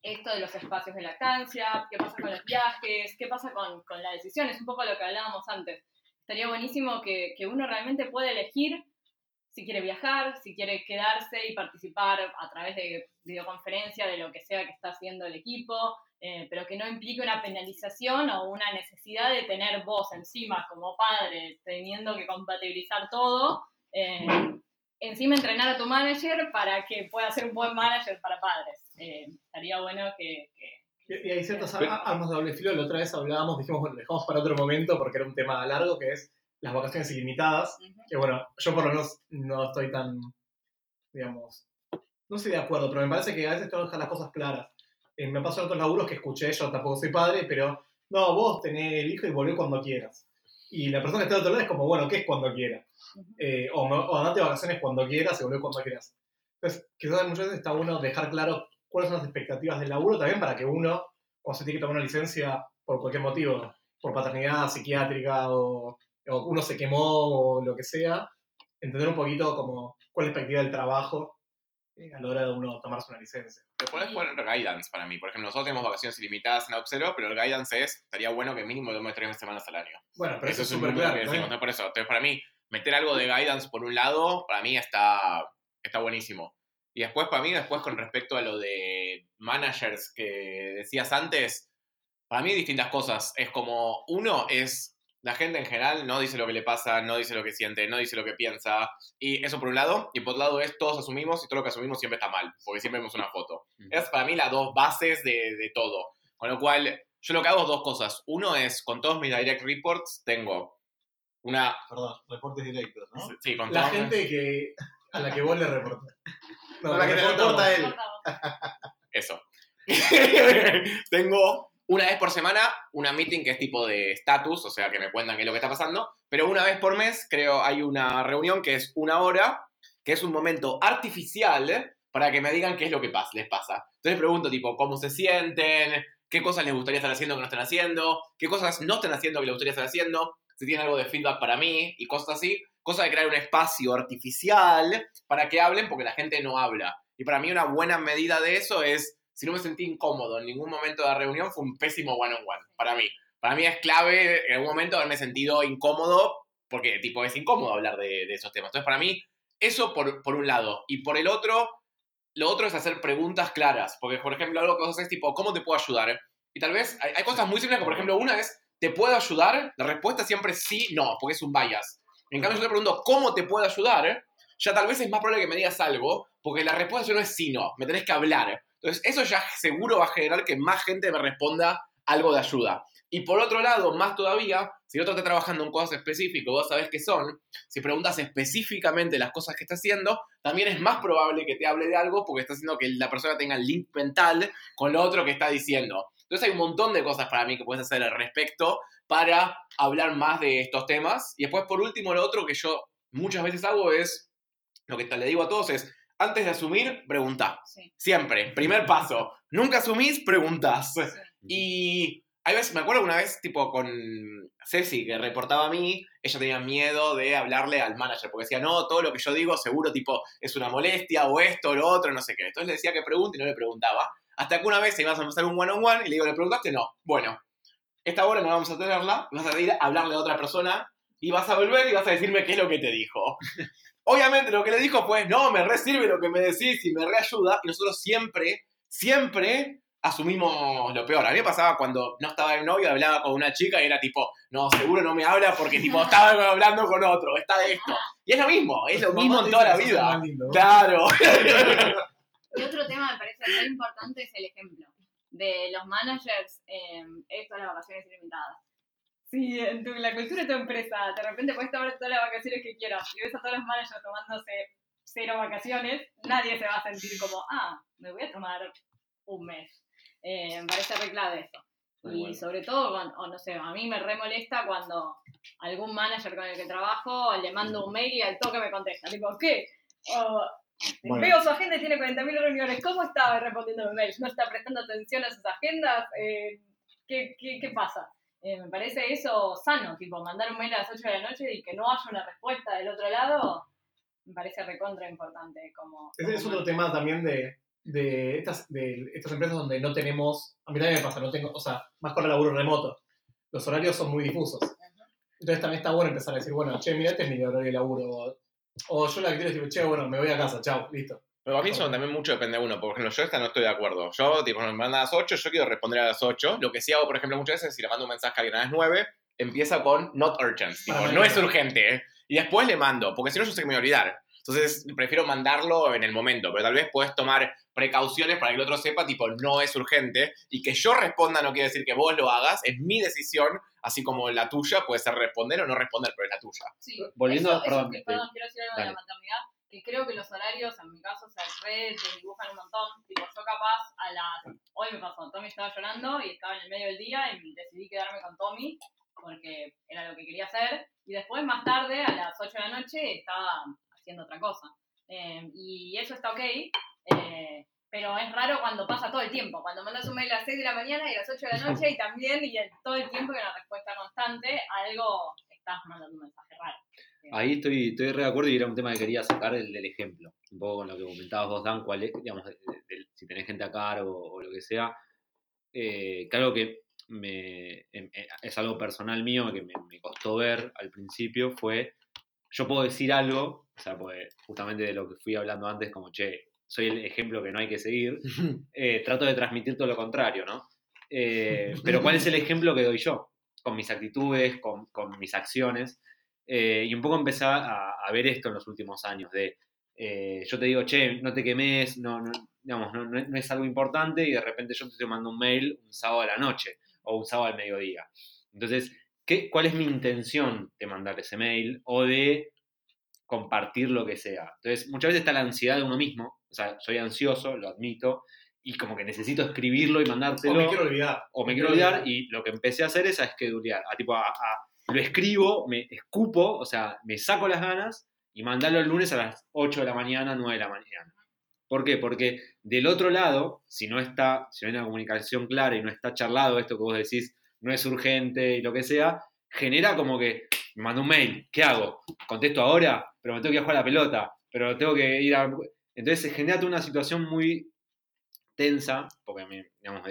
esto de los espacios de lactancia, qué pasa con los viajes, qué pasa con, con la decisión, es un poco lo que hablábamos antes. Estaría buenísimo que, que uno realmente pueda elegir si quiere viajar, si quiere quedarse y participar a través de videoconferencia de lo que sea que está haciendo el equipo, eh, pero que no implique una penalización o una necesidad de tener voz encima como padre, teniendo que compatibilizar todo. eh, encima entrenar a tu manager para que pueda ser un buen manager para padres. Eh, estaría bueno que, que- Y, hay ciertas ar- armas de doble filo. La otra vez hablábamos, dijimos, bueno, dejamos para otro momento porque era un tema largo, que es las vacaciones ilimitadas. Ujú. Que bueno, yo por lo menos no estoy tan, digamos, no estoy de acuerdo, pero me parece que a veces tengo que dejar las cosas claras. Eh, me pasó en otros laburos que escuché, yo tampoco soy padre, pero no, vos tenés el hijo y volvés cuando quieras. Y la persona que está del otro lado es como, bueno, ¿qué es cuando quiera? Eh, o, o andate de vacaciones cuando quieras y volvés cuando quieras. Entonces, quizás muchas veces está bueno dejar claro cuáles son las expectativas del laburo también para que uno, cuando se tiene que tomar una licencia por cualquier motivo, por paternidad psiquiátrica o, o uno se quemó o lo que sea, entender un poquito como cuál es la expectativa del trabajo eh, a la hora de uno tomarse una licencia. Te puedes poner guidance para mí. Por ejemplo, nosotros tenemos vacaciones ilimitadas en Observo, pero el guidance es, estaría bueno que mínimo tome tres semanas al año. Bueno, pero eso, es un súper claro. que ¿no? Por eso, entonces para mí, meter algo de guidance por un lado, para mí está, está buenísimo. Y después, para mí, después con respecto a lo de managers que decías antes, para mí hay distintas cosas. Es como, uno es, la gente en general no dice lo que le pasa, no dice lo que siente, no dice lo que piensa. Y eso por un lado. Y por otro lado es, todos asumimos y todo lo que asumimos siempre está mal, porque siempre vemos una foto. Esas para mí las dos bases de, de todo. Con lo cual, yo lo que hago es dos cosas. Uno es, con todos mis direct reports, tengo una... Perdón, reportes directos, ¿no? Sí, con La todos- gente que, a la que vos le reportas. No, la que te reporta él. Eso. Tengo una vez por semana una meeting que es tipo de estatus, o sea, que me cuentan qué es lo que está pasando, pero una vez por mes creo hay una reunión que es una hora, que es un momento artificial para que me digan qué es lo que pas- les pasa. Entonces pregunto tipo cómo se sienten, qué cosas les gustaría estar haciendo que no están haciendo, qué cosas no están haciendo que les gustaría estar haciendo, si tienen algo de feedback para mí y cosas así. Cosa de crear un espacio artificial para que hablen porque la gente no habla. Y para mí una buena medida de eso es, si no me sentí incómodo en ningún momento de la reunión, fue un pésimo one-on-one, para mí. Para mí es clave en algún momento haberme sentido incómodo, porque tipo es incómodo hablar de, de esos temas. Entonces para mí, eso por, por un lado. Y por el otro, lo otro es hacer preguntas claras. Porque, por ejemplo, algo que vos haces tipo, ¿cómo te puedo ayudar? Y tal vez hay, hay cosas muy simples, como por ejemplo, una es, ¿te puedo ayudar? La respuesta siempre es sí, no, porque es un bias. En cambio, yo te pregunto, ¿cómo te puedo ayudar? Ya tal vez es más probable que me digas algo, porque la respuesta no es sí, no, me tenés que hablar. Entonces, eso ya seguro va a generar que más gente me responda algo de ayuda. Y por otro lado, más todavía, si otro está trabajando en cosas específicas, vos sabés qué son, si preguntas específicamente las cosas que está haciendo, también es más probable que te hable de algo porque está haciendo que la persona tenga el link mental con lo otro que está diciendo. Entonces hay un montón de cosas para mí que puedes hacer al respecto para hablar más de estos temas. Y después, por último, lo otro que yo muchas veces hago es, lo que le digo a todos es, antes de asumir, pregunta. Sí, Siempre, primer paso. Nunca asumís, preguntás. sí. Y hay veces, me acuerdo una vez, tipo, con Ceci, que reportaba a mí, ella tenía miedo de hablarle al manager, porque decía, no, todo lo que yo digo seguro, tipo, es una molestia, o esto, o lo otro, no sé qué. Entonces le decía que pregunte y no le preguntaba. Hasta que una vez ibas a empezar un one-on-one y le digo, ¿le preguntaste? No. Bueno, esta hora no vamos a tenerla, vas a ir a hablarle a otra persona y vas a volver y vas a decirme qué es lo que te dijo. Obviamente lo que le dijo fue, no, me re sirve lo que me decís y me reayuda. Y nosotros siempre, siempre asumimos lo peor. A mí me pasaba cuando no estaba el novio, hablaba con una chica y era tipo, no, seguro no me habla porque tipo estaba hablando con otro, está de esto. Y es lo mismo, es lo mismo en toda la vida. Claro. Y otro tema me parece muy importante es el ejemplo de los managers en esto de las vacaciones ilimitadas. Si en tu- la cultura de tu empresa de repente puedes tomar todas las vacaciones que quieras y ves a todos los managers tomándose cero vacaciones, nadie se va a sentir como, ah, me voy a tomar un mes. Eh, me parece re clave eso. Tal Y cual. sobre todo, o no sé, a mí me re molesta cuando algún manager con el que trabajo le mando un mail y al toque me contesta. Tipo, ¿qué? O, Bueno. Veo su agenda y tiene 40.000 reuniones. ¿Cómo está respondiendo mi mails? ¿No está prestando atención a sus agendas? Eh, ¿qué, qué, qué pasa? Eh, me parece eso sano, tipo, mandar un mail a las 8 de la noche y que no haya una respuesta del otro lado, me parece recontra importante. Como, Ese es otro tema también de, de, estas, de estas empresas donde no tenemos, a mí también me pasa, no tengo, o sea, más con el laburo remoto, los horarios son muy difusos. Entonces también está bueno empezar a decir, bueno, che, mira, este es mi horario de laburo. O yo la que quiero es tipo, che, bueno, me voy a casa, chao, listo. Pero a mí eso también mucho depende de uno. Por ejemplo, yo esta no estoy de acuerdo. Yo, tipo, me mandan a las 8, yo quiero responder a las 8. Lo que sí hago, por ejemplo, muchas veces, si le mando un mensaje a alguien a las 9, empieza con not urgent. Tipo, Para no es urgente. ¿eh? Y después le mando, porque si no yo sé que me voy a olvidar. Entonces, prefiero mandarlo en el momento, pero tal vez puedes tomar precauciones para que el otro sepa, tipo, no es urgente. Y que yo responda no quiere decir que vos lo hagas, es mi decisión, así como la tuya puede ser responder o no responder, pero es la tuya. Sí, Volviendo- eso- eso perdón, este, perdón, quiero decir algo de la maternidad, que creo que los horarios, en mi caso, se re desdibujan un montón. Tipo, yo capaz a las... Hoy me pasó, Tommy estaba llorando y estaba en el medio del día y decidí quedarme con Tommy porque era lo que quería hacer. Y después, más tarde, a las 8 de la noche, estaba haciendo otra cosa. Eh, y eso está ok, eh, pero es raro cuando pasa todo el tiempo. Cuando mandas un mail a las 6 de la mañana y a las 8 de la noche y también, y todo el tiempo que una respuesta constante, algo estás mandando un mensaje raro. Ahí estoy, estoy re de acuerdo y era un tema que quería sacar el del ejemplo. Un poco con lo que comentabas vos, Dan, cuál es, digamos, si tenés gente a cargo o, lo que sea. Eh, que me, em- eh, es algo personal mío que me, me costó ver al principio fue, yo puedo decir algo, o sea, pues justamente de lo que fui hablando antes, como, che, soy el ejemplo que no hay que seguir, eh, trato de transmitir todo lo contrario, ¿no? Eh, pero ¿cuál es el ejemplo que doy yo? Con mis actitudes, con, con mis acciones. Eh, y un poco empecé a, a ver esto en los últimos años, de yo te digo, che, no te quemes, no, no, digamos, no, no es- no es algo importante y de repente yo te estoy mandando un mail un sábado a la noche o un sábado al mediodía. Entonces, ¿qué, ¿cuál es mi intención de mandar ese mail o de compartir lo que sea? Entonces, muchas veces está la ansiedad de uno mismo, o sea, soy ansioso, lo admito, y como que necesito escribirlo y mandártelo O me quiero olvidar. o me quiero olvidar y lo que empecé a hacer es a schedulear, a tipo a, a- lo escribo, me escupo, o sea, me saco las ganas y mandarlo el lunes a las 8 de la mañana, 9 de la mañana. ¿Por qué? Porque del otro lado, si no está, si no hay una comunicación clara y no está charlado esto que vos decís, no es urgente y lo que sea, genera como que me mando un mail, ¿qué hago? ¿Contesto ahora? Pero me tengo que ir a jugar a la pelota, pero tengo que ir a... Entonces se genera una situación muy tensa, porque me, digamos,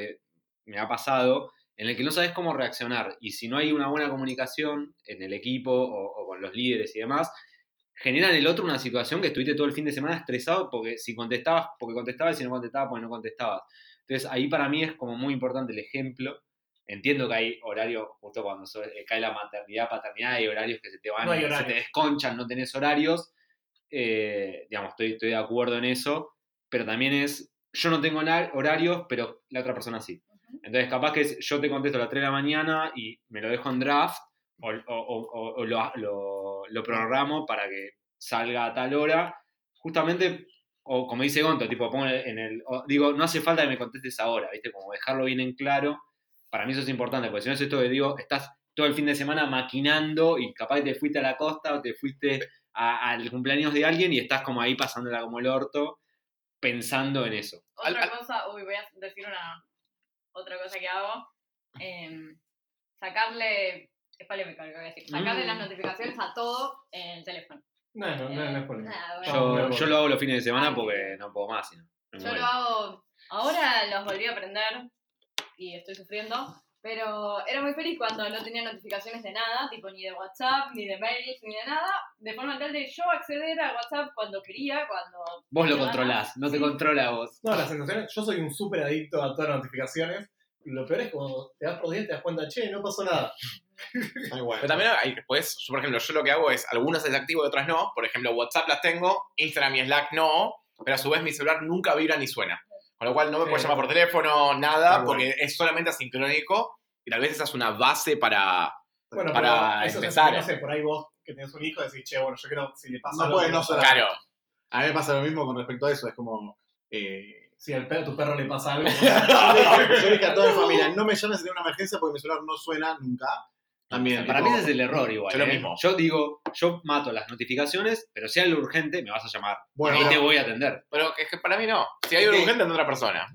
me- ha pasado, en el que no sabes cómo reaccionar. Y si no hay una buena comunicación en el equipo o, o con los líderes y demás, genera en el otro una situación que estuviste todo el fin de semana estresado porque si contestabas, porque contestabas, y si no contestabas, porque no contestabas. Entonces ahí para mí es como muy importante el ejemplo. Entiendo que hay horarios, justo cuando eh, cae la maternidad, paternidad, hay horarios que se te van, No hay se te desconchan, no tenés horarios. Eh, digamos, estoy, estoy de acuerdo en eso, pero también es, yo no tengo hora- horarios, pero la otra persona sí. Entonces, capaz que yo te contesto a las 3 de la mañana y me lo dejo en draft o, o- o- o- o lo, lo- lo programo para que salga a tal hora. Justamente, o como dice Gonto, tipo, pongo en el. digo, no hace falta que me contestes ahora, ¿viste? Como dejarlo bien en claro. Para mí eso es importante, porque si no es esto que digo, estás todo el fin de semana maquinando y capaz que te fuiste a la costa o te fuiste a- al cumpleaños de alguien y estás como ahí pasándola como el orto pensando en eso. Otra al- cosa, uy, voy a decir una otra cosa que hago. em, sacarle, es polémico lo que voy a decir, sacarle Mm. las notificaciones a todo en el teléfono. No, no, no, no es por Nada, bueno. No, Yo, lo hago los fines de semana porque no puedo más. si no, me Yo muero. lo hago, ahora los volví a aprender y estoy sufriendo, pero era muy feliz cuando no tenía notificaciones de nada, tipo ni de WhatsApp, ni de mails, ni de nada, de forma tal de yo acceder a WhatsApp cuando quería, cuando... Vos lo controlás, no te Sí. controla vos. No, las sensaciones, yo soy un súper adicto a todas las notificaciones. Lo peor es cuando te das por día y te das cuenta, che, no pasó nada. Pero también hay después, yo, por ejemplo, yo lo que hago es, algunas desactivo y otras no. Por ejemplo, WhatsApp las tengo, Instagram y Slack no, pero a su vez mi celular nunca vibra ni suena. Con lo cual no me Sí. puedes llamar por teléfono, nada, bueno. porque es solamente asincrónico y tal vez esa es una base para... Bueno, Para eso es- empezar. no sé, por ahí vos que tenés un hijo decís, che, bueno, yo quiero, si le pasa No algo, puede quiero no saber. Claro, A mí me pasa lo mismo con respecto a eso. Es como. eh, Si al perro, tu perro le pasa algo. yo dije a toda mi familia: no me llames si tengo una emergencia porque mi celular no suena nunca. También. Para tipo, mí ese es el error igual. Yo lo ¿eh? mismo. Yo digo, yo mato las notificaciones, pero si hay algo urgente, me vas a llamar. Bueno, y te voy a atender. pero es que para mí no. Si hay Ok. urgente, anda otra persona.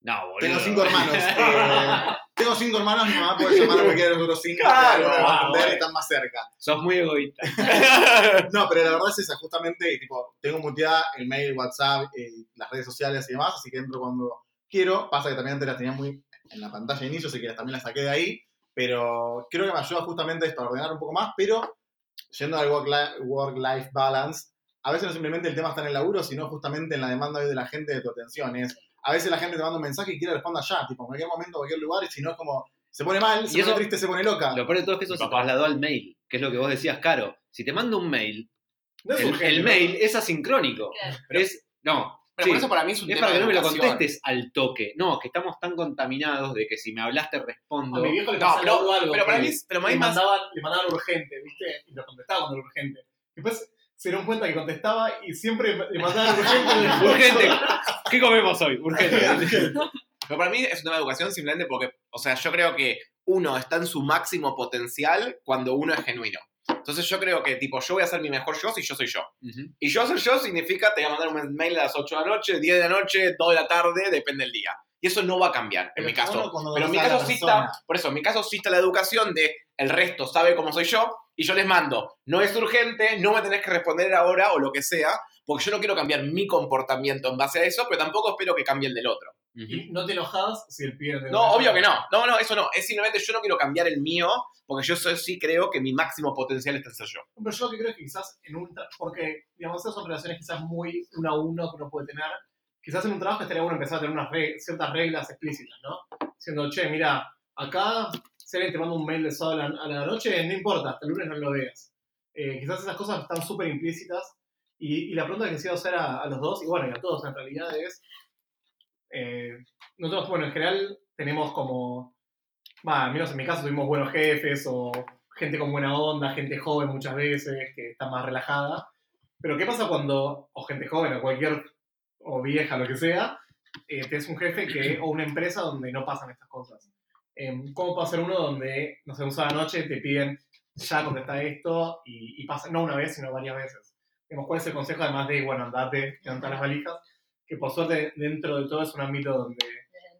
No, boludo. Tengo cinco hermanos. eh, tengo cinco hermanos, mi mamá puede llamar a cualquiera de los otros cinco. Claro, bueno. y están más cerca. Sos muy egoísta. No, pero la verdad es esa, justamente, tipo, tengo muteada el mail, WhatsApp, eh, las redes sociales y demás, así que entro cuando quiero. Pasa que también antes las tenía muy en la pantalla de inicio, así que también las saqué de ahí. Pero creo que me ayuda justamente esto a ordenar un poco más, pero yendo al work-li- work-life balance, a veces no simplemente el tema está en el laburo, sino justamente en la demanda hoy de la gente de tu atención. Es, a veces la gente te manda un mensaje y quiere responder ya, tipo, en cualquier momento, en cualquier lugar, y si no es como, se pone mal, se Y pone eso- triste, se pone loca. Lo peor de todo es que eso se trasladó al mail, que es lo que vos decías, Caro. Si te mando un mail, No el, urgente, el ¿no? mail es asincrónico. Claro. Es, no, Pero sí, por eso para mí es un es tema para que de no me lo contestes al toque. No, que estamos tan contaminados de que si me hablaste respondo. A mi viejo le No, pero, algo pero para mí, es- pero más... mandaban, le mandaban urgente, ¿viste? Y lo contestaba cuando era urgente. Después se dieron cuenta que contestaba y siempre le mandaban urgente. Urgente. ¿Qué comemos hoy? Urgente. Pero para mí es una educación simplemente porque, o sea, yo creo que uno está en su máximo potencial cuando uno es genuino. Entonces yo creo que, tipo, yo voy a ser mi mejor yo si yo soy yo. Y yo ser yo significa te voy a mandar un mail a las 8 de la noche, 10 de la noche, 2 de la tarde, depende del día. Y eso no va a cambiar, en Pero mi caso. Pero en mi caso sí está, por eso, en mi caso sí está la educación de el resto sabe cómo soy yo y yo les mando, no es urgente, no me tenés que responder ahora o lo que sea, porque yo no quiero cambiar mi comportamiento en base a eso, pero tampoco espero que cambie el del otro. Y no te enojas si el pibe te No, obvio que no. No, no, eso no. Es simplemente yo no quiero cambiar el mío porque yo soy- sí creo que mi máximo potencial está en ser yo. Pero yo lo que creo es que quizás en un... Porque, digamos, esas son relaciones quizás muy uno a uno que uno puede tener. Quizás en un trabajo estaría bueno empezar a tener unas re- ciertas reglas explícitas, ¿no? Diciendo, che, mira, acá si alguien te manda un mail de sábado a la, a la noche, no importa, hasta el lunes no lo veas. Eh, quizás esas cosas están súper implícitas. Y, y la pregunta que quisiera hacer a, a los dos, y bueno, y a todos en realidad es... eh, nosotros, bueno, en general tenemos como... Va, al menos en mi caso tuvimos buenos jefes o gente con buena onda, gente joven muchas veces, que está más relajada. Pero ¿qué pasa cuando, o gente joven, o cualquier, o vieja, lo que sea, eh, te es un jefe que, o una empresa donde no pasan estas cosas? Em, ¿Cómo puede ser uno donde, no sé, un sábado noche te piden ya contesta esto y, y pasa, no una vez, sino varias veces? Digamos, ¿Cuál es el consejo además de, bueno, andate, levantar las valijas? Que por suerte dentro de todo es un ámbito donde,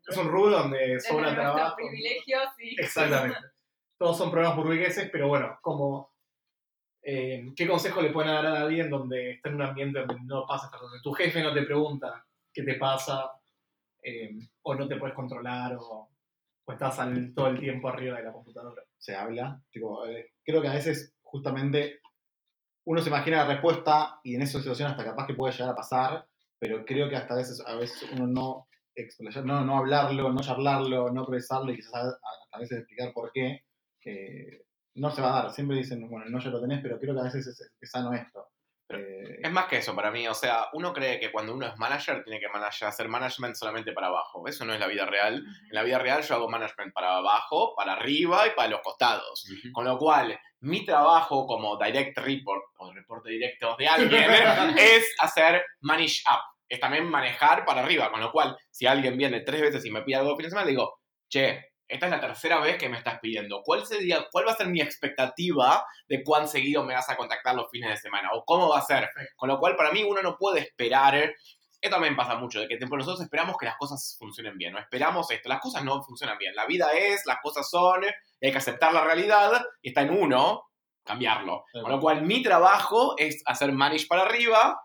es un rubro donde sobra Desde trabajo. privilegios y... Exactamente. Todos son pruebas burgueses, pero bueno, como eh, ¿qué consejo le pueden dar a alguien donde está en un ambiente donde no pasa estas cosas? Tu jefe no te pregunta qué te pasa, eh, o no te puedes controlar, o, o estás al- todo el tiempo arriba de la computadora. se habla. Tipo, eh, creo que a veces justamente uno se imagina la respuesta y en esa situación hasta capaz que puede llegar a pasar, pero creo que hasta a veces, a veces uno no, explayar- no, no hablarlo, no charlarlo, no procesarlo y quizás a, a- a veces explicar por qué, eh, no se va a dar. Siempre dicen, bueno, no ya lo tenés, pero creo que a veces es, es sano esto. Eh, Es más que eso para mí. O sea, uno cree que cuando uno es manager tiene que manager, hacer management solamente para abajo. Eso no es la vida real. En la vida real yo hago management para abajo, para arriba y para los costados. Con lo cual, mi trabajo como direct report o reporte directo de alguien es hacer manage up. Es también manejar para arriba. Con lo cual, si alguien viene tres veces y me pide algo de fin de semana, le digo, che, esta es la tercera vez que me estás pidiendo. ¿Cuál, sería, ¿Cuál va a ser mi expectativa de cuán seguido me vas a contactar los fines de semana? ¿O cómo va a ser? Con lo cual, para mí, uno no puede esperar. Esto también pasa mucho, de que nosotros esperamos que las cosas funcionen bien, no esperamos esto, las cosas no funcionan bien, la vida es, las cosas son, hay que aceptar la realidad, y está en uno cambiarlo. Con lo cual, mi trabajo es hacer manage para arriba,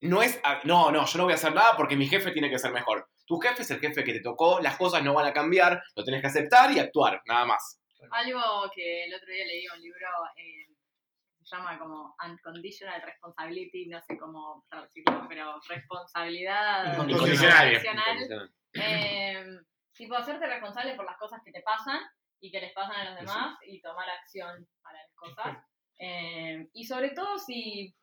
no es, ah, no, no, yo no voy a hacer nada porque mi jefe tiene que ser mejor. Tu jefe es el jefe que te tocó, las cosas no van a cambiar, lo tenés que aceptar y actuar, nada más. Algo que el otro día leí un libro eh, se llama como Unconditional Responsibility, no sé cómo traducirlo, pero responsabilidad Incondicional. incondicional. Eh, tipo, hacerte responsable por las cosas que te pasan y que les pasan a los demás y tomar acción para las cosas. Eh, y sobre todo si,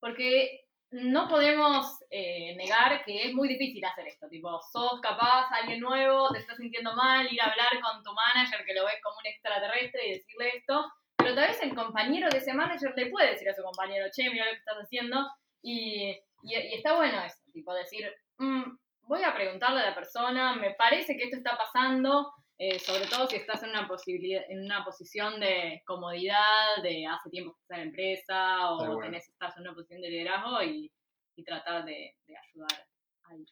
porque no podemos eh, negar que es muy difícil hacer esto. Tipo, sos capaz, alguien nuevo, te estás sintiendo mal, ir a hablar con tu manager que lo ves como un extraterrestre y decirle esto. Pero tal vez el compañero de ese manager le puede decir a su compañero, che, mira lo que estás haciendo. Y, y- y está bueno eso, tipo decir, "Mm, voy a preguntarle a la persona, me parece que esto está pasando, eh, sobre todo si estás en una, posibilidad, en una posición de comodidad, de hace tiempo que estás en la empresa o bueno. tenés, estás en una posición de liderazgo y, y tratar de, de ayudar ahí.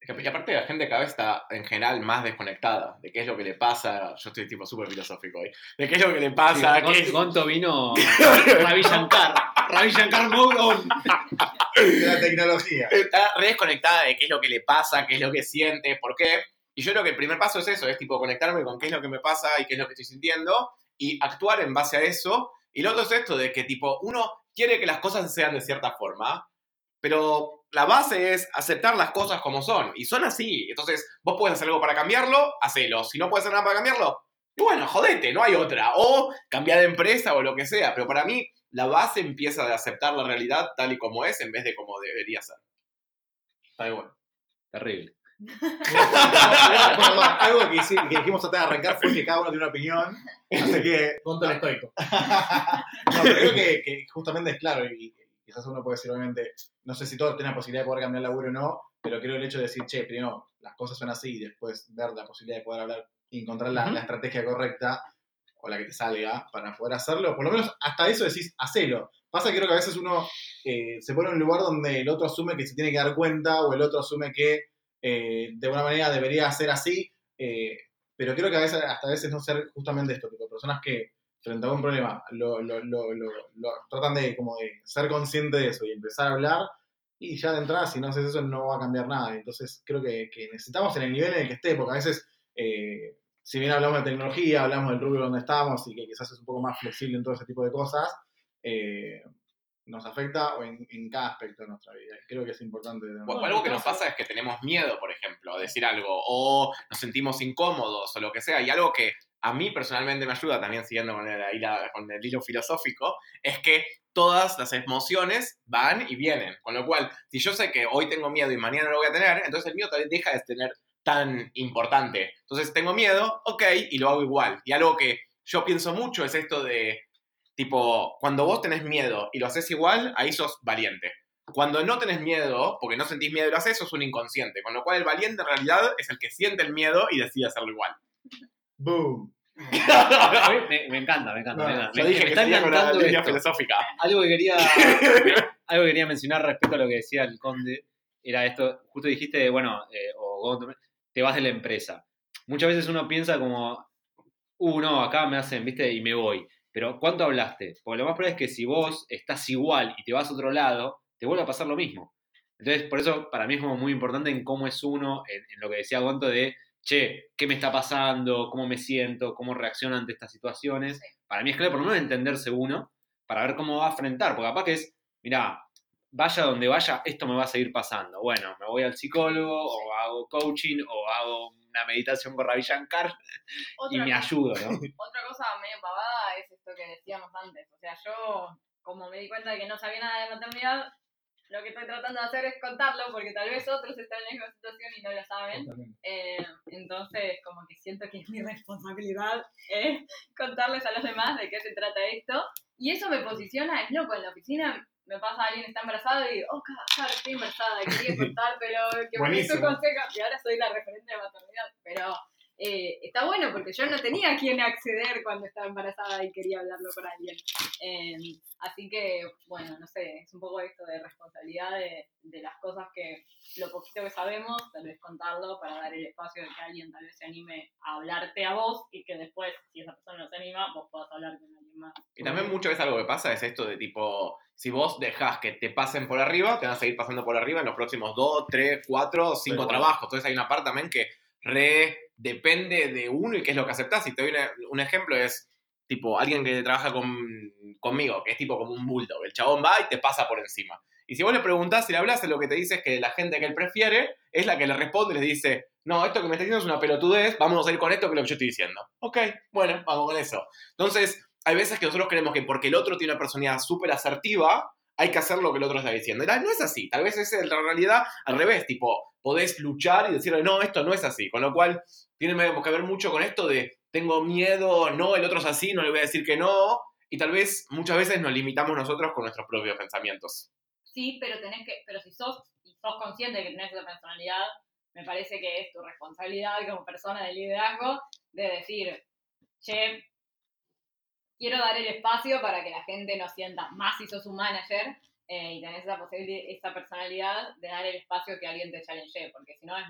Es Y aparte la gente cada vez está en general más desconectada de qué es lo que le pasa. Yo estoy tipo súper filosófico hoy. De qué es lo que le pasa. Sí, qué es- Gon- Gonto vino Ravi Shankar. Ravi Shankar la tecnología. está re desconectada de qué es lo que le pasa, qué es lo que siente, por qué. Y yo creo que el primer paso es eso, es tipo conectarme con qué es lo que me pasa y qué es lo que estoy sintiendo y actuar en base a eso. Y lo otro es esto de que tipo uno quiere que las cosas sean de cierta forma, pero la base es aceptar las cosas como son y son así. Entonces, vos puedes hacer algo para cambiarlo, hacelo. Si no puedes hacer nada para cambiarlo, bueno, jodete, no hay otra. O cambiar de empresa o lo que sea. Pero para mí, la base empieza de aceptar la realidad tal y como es en vez de como debería ser. Está bueno. Terrible. Algo que, hici- que dijimos antes de arrancar fue que cada uno tiene una opinión. Así que Conto el estoico. No, pero creo que, que justamente es claro, y quizás uno puede decir, obviamente, no sé si todos tienen la posibilidad de poder cambiar el laburo o no, pero creo el hecho de decir, che, primero las cosas son así y después ver la posibilidad de poder hablar y encontrar la, la estrategia correcta o la que te salga para poder hacerlo, por lo menos hasta eso decís, hacelo. Pasa que creo que a veces uno eh, se pone en un lugar donde el otro asume que se tiene que dar cuenta o el otro asume que eh, de alguna manera debería ser así, eh, pero creo que a veces, hasta a veces no ser justamente esto, tipo, personas que frente a un problema lo, lo- lo- lo- tratan de, como de ser conscientes de eso y empezar a hablar Y ya de entrada, si no haces eso, no va a cambiar nada. Entonces, creo que, que necesitamos en el nivel en el que esté, porque a veces, eh, si bien hablamos de tecnología, hablamos del rubro donde estamos y que quizás es un poco más flexible en todo ese tipo de cosas, eh, nos afecta o en, en cada aspecto de nuestra vida. Creo que es importante. tener- O algo que nos pasa es que tenemos miedo, por ejemplo, a decir algo, o nos sentimos incómodos, o lo que sea, y algo que a mí personalmente me ayuda, también siguiendo con el, con hilo filosófico, es que todas las emociones van y vienen. Con lo cual, si yo sé que hoy tengo miedo y mañana no lo voy a tener, entonces el miedo vez deja de tener tan importante. Entonces tengo miedo, ok, y lo hago igual. Y algo que yo pienso mucho es esto de, tipo, cuando vos tenés miedo y lo haces igual, ahí sos valiente. Cuando no tenés miedo, porque no sentís miedo y lo haces, sos un inconsciente. Con lo cual el valiente en realidad es el que siente el miedo y decide hacerlo igual. ¡Boom! Me, me encanta, me encanta. No, me encanta. Yo Me- dije me que está con la línea esto. filosófica. Algo que quería, algo que quería mencionar respecto a lo que decía el conde era esto, justo dijiste, bueno, eh, o te vas de la empresa. Muchas veces uno piensa como, uh, no, acá me hacen, viste, y me voy. Pero ¿cuánto hablaste? Porque lo más probable es que si vos estás igual y te vas a otro lado, te vuelve a pasar lo mismo. Entonces, por eso para mí es como muy importante en cómo es uno, en, en lo que decía Gonto de, che, ¿qué me está pasando? ¿Cómo me siento? ¿Cómo reacciono ante estas situaciones? Para mí es clave por lo menos entenderse uno, para ver cómo va a afrontar, porque capaz que es, mira, vaya donde vaya, esto me va a seguir pasando. Bueno, me voy al psicólogo, o hago coaching, o hago una meditación con Ravi Shankar y me cosa- ayudo, ¿no? Otra cosa medio pavada es esto que decíamos antes. O sea, yo, como me di cuenta de que no sabía nada de maternidad, lo que estoy tratando de hacer es contarlo, porque tal vez otros están en la misma situación y no lo saben. Eh, entonces, como que siento que es mi responsabilidad eh, contarles a los demás de qué se trata esto. Y eso me posiciona, es loco, en la oficina me pasa alguien está embarazado y digo, oh, claro, estoy embarazada, quería contártelo, que me hizo Buenísimo. consejo, y ahora soy la referente de maternidad. Pero eh, está bueno porque yo no tenía a quién acceder cuando estaba embarazada y quería hablarlo con alguien. Eh, así que, bueno, no sé, es un poco esto de responsabilidad de, de las cosas que, lo poquito que sabemos, tal vez contarlo para dar el espacio de que alguien tal vez se anime a hablarte a vos y que después, si esa persona no se anima, vos puedas hablar con alguien más. Y también muchas veces algo que pasa es esto de tipo, si vos dejás que te pasen por arriba, te van a seguir pasando por arriba en los próximos dos, tres, cuatro, cinco igual. trabajos. Entonces hay una parte también que re depende de uno y qué es lo que aceptás. Y te doy un ejemplo, es tipo alguien que trabaja con, conmigo, que es tipo como un bulldog. El chabón va y te pasa por encima. Y si vos le preguntás, si le hablas, lo que te dice es que la gente que él prefiere es la que le responde y les dice, no, esto que me estás diciendo es una pelotudez, vámonos a ir con esto que es lo que yo estoy diciendo. Ok, bueno, vamos con eso. Entonces, hay veces que nosotros creemos que porque el otro tiene una personalidad súper asertiva, hay que hacer lo que el otro está diciendo. No es así. Tal vez es la realidad al revés. Tipo, podés luchar y decirle, no, esto no es así. Con lo cual, tiene que ver mucho con esto de, tengo miedo, no, el otro es así, no le voy a decir que no. Y tal vez muchas veces nos limitamos nosotros con nuestros propios pensamientos. Sí, pero tenés que, pero si sos, sos consciente de que tenés esa personalidad, me parece que es tu responsabilidad como persona de liderazgo de decir, che, quiero dar el espacio para que la gente no sienta, más si sos un manager, eh, y tenés esa, posibil- esa personalidad de dar el espacio que alguien te challenge, porque si no es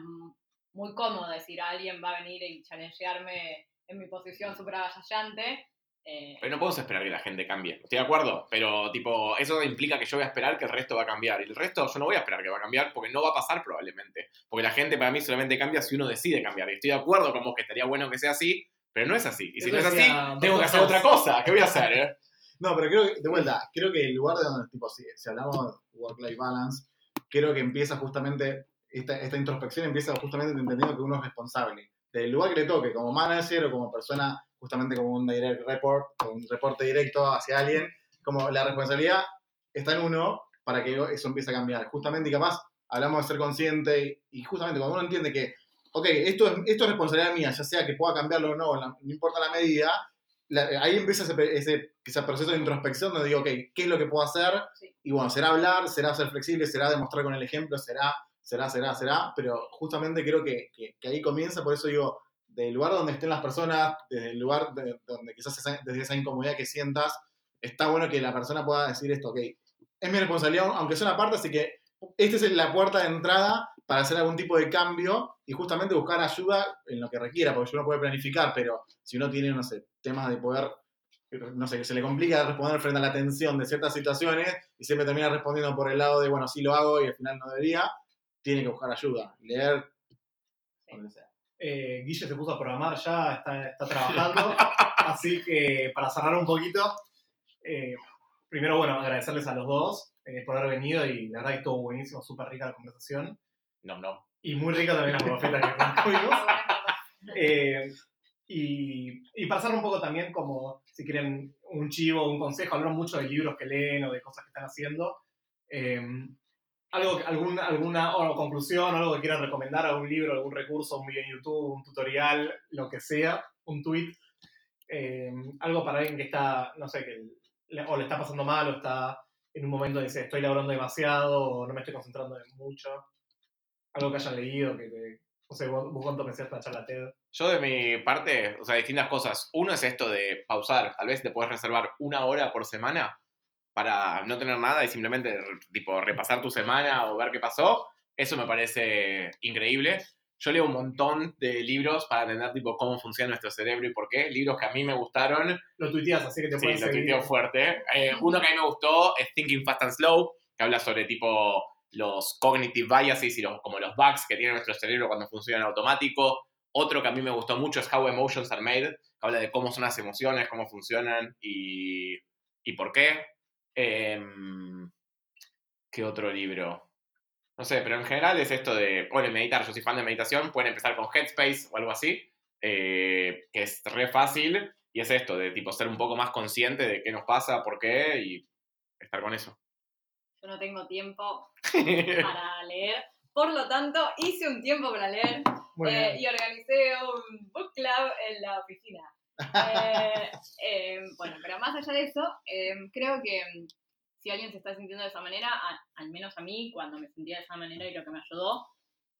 muy cómodo decir, alguien va a venir y challengearme en mi posición súper avasallante. eh, Pero no podemos esperar que la gente cambie. Estoy de acuerdo, pero tipo, eso implica que yo voy a esperar que el resto va a cambiar. Y el resto yo no voy a esperar que va a cambiar porque no va a pasar probablemente. Porque la gente para mí solamente cambia si uno decide cambiar. Y estoy de acuerdo con vos que estaría bueno que sea así, pero no es así. Y si no es así, tengo que hacer otra cosa. ¿Qué voy a hacer? eh? No, pero creo que, de vuelta, creo que el lugar de donde, tipo, si, si hablamos de work-life balance, creo que empieza justamente, esta, esta introspección empieza justamente entendiendo que uno es responsable. Del lugar que le toque, como manager o como persona, justamente como un direct report, un reporte directo hacia alguien, como la responsabilidad está en uno para que eso empiece a cambiar. Justamente, y capaz, hablamos de ser consciente, y justamente cuando uno entiende que, ok, esto es, esto es responsabilidad mía, ya sea que pueda cambiarlo o no, la- no importa la medida, la- ahí empieza ese, pe- ese, ese proceso de introspección donde digo, ok, ¿qué es lo que puedo hacer? Sí. Y bueno, será hablar, será ser flexible, será demostrar con el ejemplo, será, será, será, será, pero justamente creo que, que- que ahí comienza, por eso digo, del lugar donde estén las personas, desde el lugar de- donde quizás esa, desde esa incomodidad que sientas, está bueno que la persona pueda decir esto, ok, es mi responsabilidad, aunque sea una parte, así que esta es la puerta de entrada para hacer algún tipo de cambio y justamente buscar ayuda en lo que requiera, porque uno puede planificar, pero si uno tiene, no sé, temas de poder no sé, que se le complica responder frente a la tensión de ciertas situaciones y siempre termina respondiendo por el lado de, bueno, sí lo hago y al final no debería, tiene que buscar ayuda. Leer, donde sea. Eh, Guille se puso a programar ya, está, está trabajando. así que para cerrar un poquito, eh, primero, bueno, agradecerles a los dos eh, por haber venido y la verdad que estuvo buenísimo, súper rica la conversación. No, no. Y muy rica también la profeta que tuvimos. Eh, y, y cerrar un poco también, como si quieren un chivo, un consejo, hablaron mucho de libros que leen o de cosas que están haciendo. Eh, algo, algún- alguna o conclusión, algo que quieran recomendar, algún libro, algún recurso, un video en YouTube, un tutorial, lo que sea, un tweet, eh, algo para alguien que está, no sé, que le- o le está pasando mal o está en un momento dice, estoy laburando demasiado o no me estoy concentrando en mucho. Algo que hayan leído, que, que- no sé, vos, vos cuánto pensás esta charla TED. Yo de mi parte, o sea, distintas cosas. Uno es esto de pausar. Tal vez te puedes reservar una hora por semana para no tener nada y simplemente tipo repasar tu semana o ver qué pasó. Eso me parece increíble. Yo leo un montón de libros para entender tipo cómo funciona nuestro cerebro y por qué. Libros que a mí me gustaron. Lo tuiteas, así que te Sí, puedes lo seguir. tuiteo fuerte. Eh, uno que a mí me gustó es Thinking Fast and Slow, que habla sobre tipo los cognitive biases y los, como los bugs que tiene nuestro cerebro cuando funciona en automático. Otro que a mí me gustó mucho es How Emotions Are Made, que habla de cómo son las emociones, cómo funcionan y, y por qué. Em, ¿Qué otro libro? No sé, pero en general es esto de, bueno, meditar, yo soy fan de meditación, pueden empezar con Headspace o algo así, eh, que es re fácil y es esto, de tipo ser un poco más consciente de qué nos pasa, por qué y estar con eso. Yo no tengo tiempo para leer. Por lo tanto, hice un tiempo para leer eh, y organicé un book club en la oficina. Eh, eh, bueno, pero más allá de eso, eh, creo que si alguien se está sintiendo de esa manera, a- al menos a mí, cuando me sentía de esa manera y lo que me ayudó,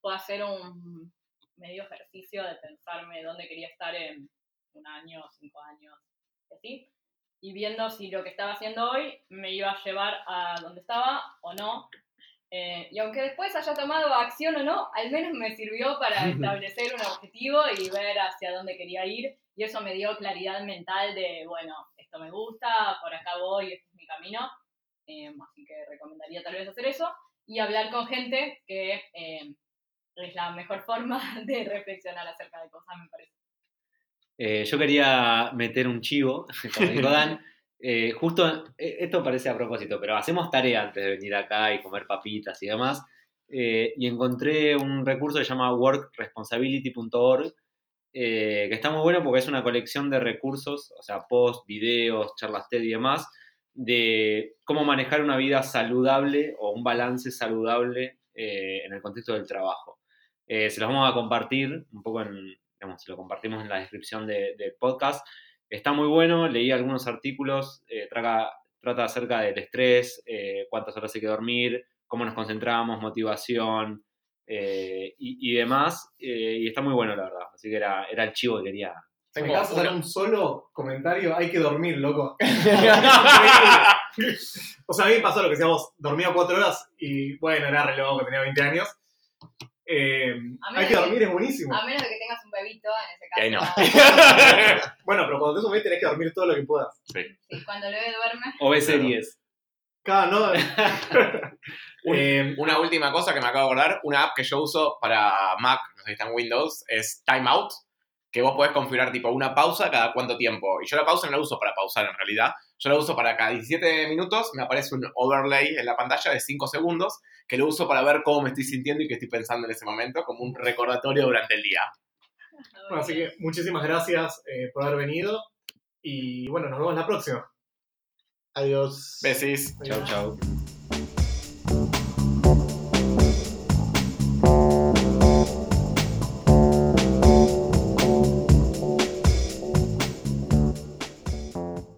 fue hacer un medio ejercicio de pensarme dónde quería estar en un año, cinco años, y así. Y viendo si lo que estaba haciendo hoy me iba a llevar a donde estaba o no. Eh, y aunque después haya tomado acción o no, al menos me sirvió para establecer un objetivo y ver hacia dónde quería ir. Y eso me dio claridad mental de, bueno, esto me gusta, por acá voy, este es mi camino. Eh, así que recomendaría tal vez hacer eso. Y hablar con gente que eh, es la mejor forma de reflexionar acerca de cosas, me parece. Eh, yo quería meter un chivo, como dijo Dan. Eh, justo, eh, esto parece a propósito, pero hacemos tarea antes de venir acá y comer papitas y demás. eh, y encontré un recurso que se llama workresponsibility.org, que está muy bueno porque es una colección de recursos, o sea, posts, videos, charlas TED y demás, de cómo manejar una vida saludable o un balance saludable eh, en el contexto del trabajo. Eh, se los vamos a compartir un poco en, lo compartimos en la descripción de- del podcast. Está muy bueno, leí algunos artículos, eh, trata, acerca del estrés, eh, cuántas horas hay que dormir, cómo nos concentramos, motivación y, y demás. y está muy bueno, la verdad. Así que era, era el chivo que quería. Si me Tengo acabas de hacer un solo comentario, hay que dormir, loco. o sea, a mí me pasó lo que decíamos, dormía cuatro horas y bueno, era re loco, tenía 20 años. Eh, A hay que que- dormir, es buenísimo. A menos de que tengas un bebito, en ese ahí caso. no. Bueno, pero cuando te subes tenés que dormir todo lo que puedas. Sí, cuando el bebé duerme. O ve series. Cada no. Eh, Una última cosa que me acabo de acordar, una app que yo uso para Mac, no sé si está en Windows, es Timeout, que vos podés configurar tipo una pausa cada cuánto tiempo. Y yo la pausa no la uso para pausar en realidad, yo la uso para cada 17 minutos, me aparece un overlay en la pantalla de 5 segundos, que lo uso para ver cómo me estoy sintiendo y qué estoy pensando en ese momento, como un recordatorio durante el día. bueno, así que muchísimas gracias eh, por haber venido y bueno, nos vemos la próxima. Adiós. Besis. Chau, chau.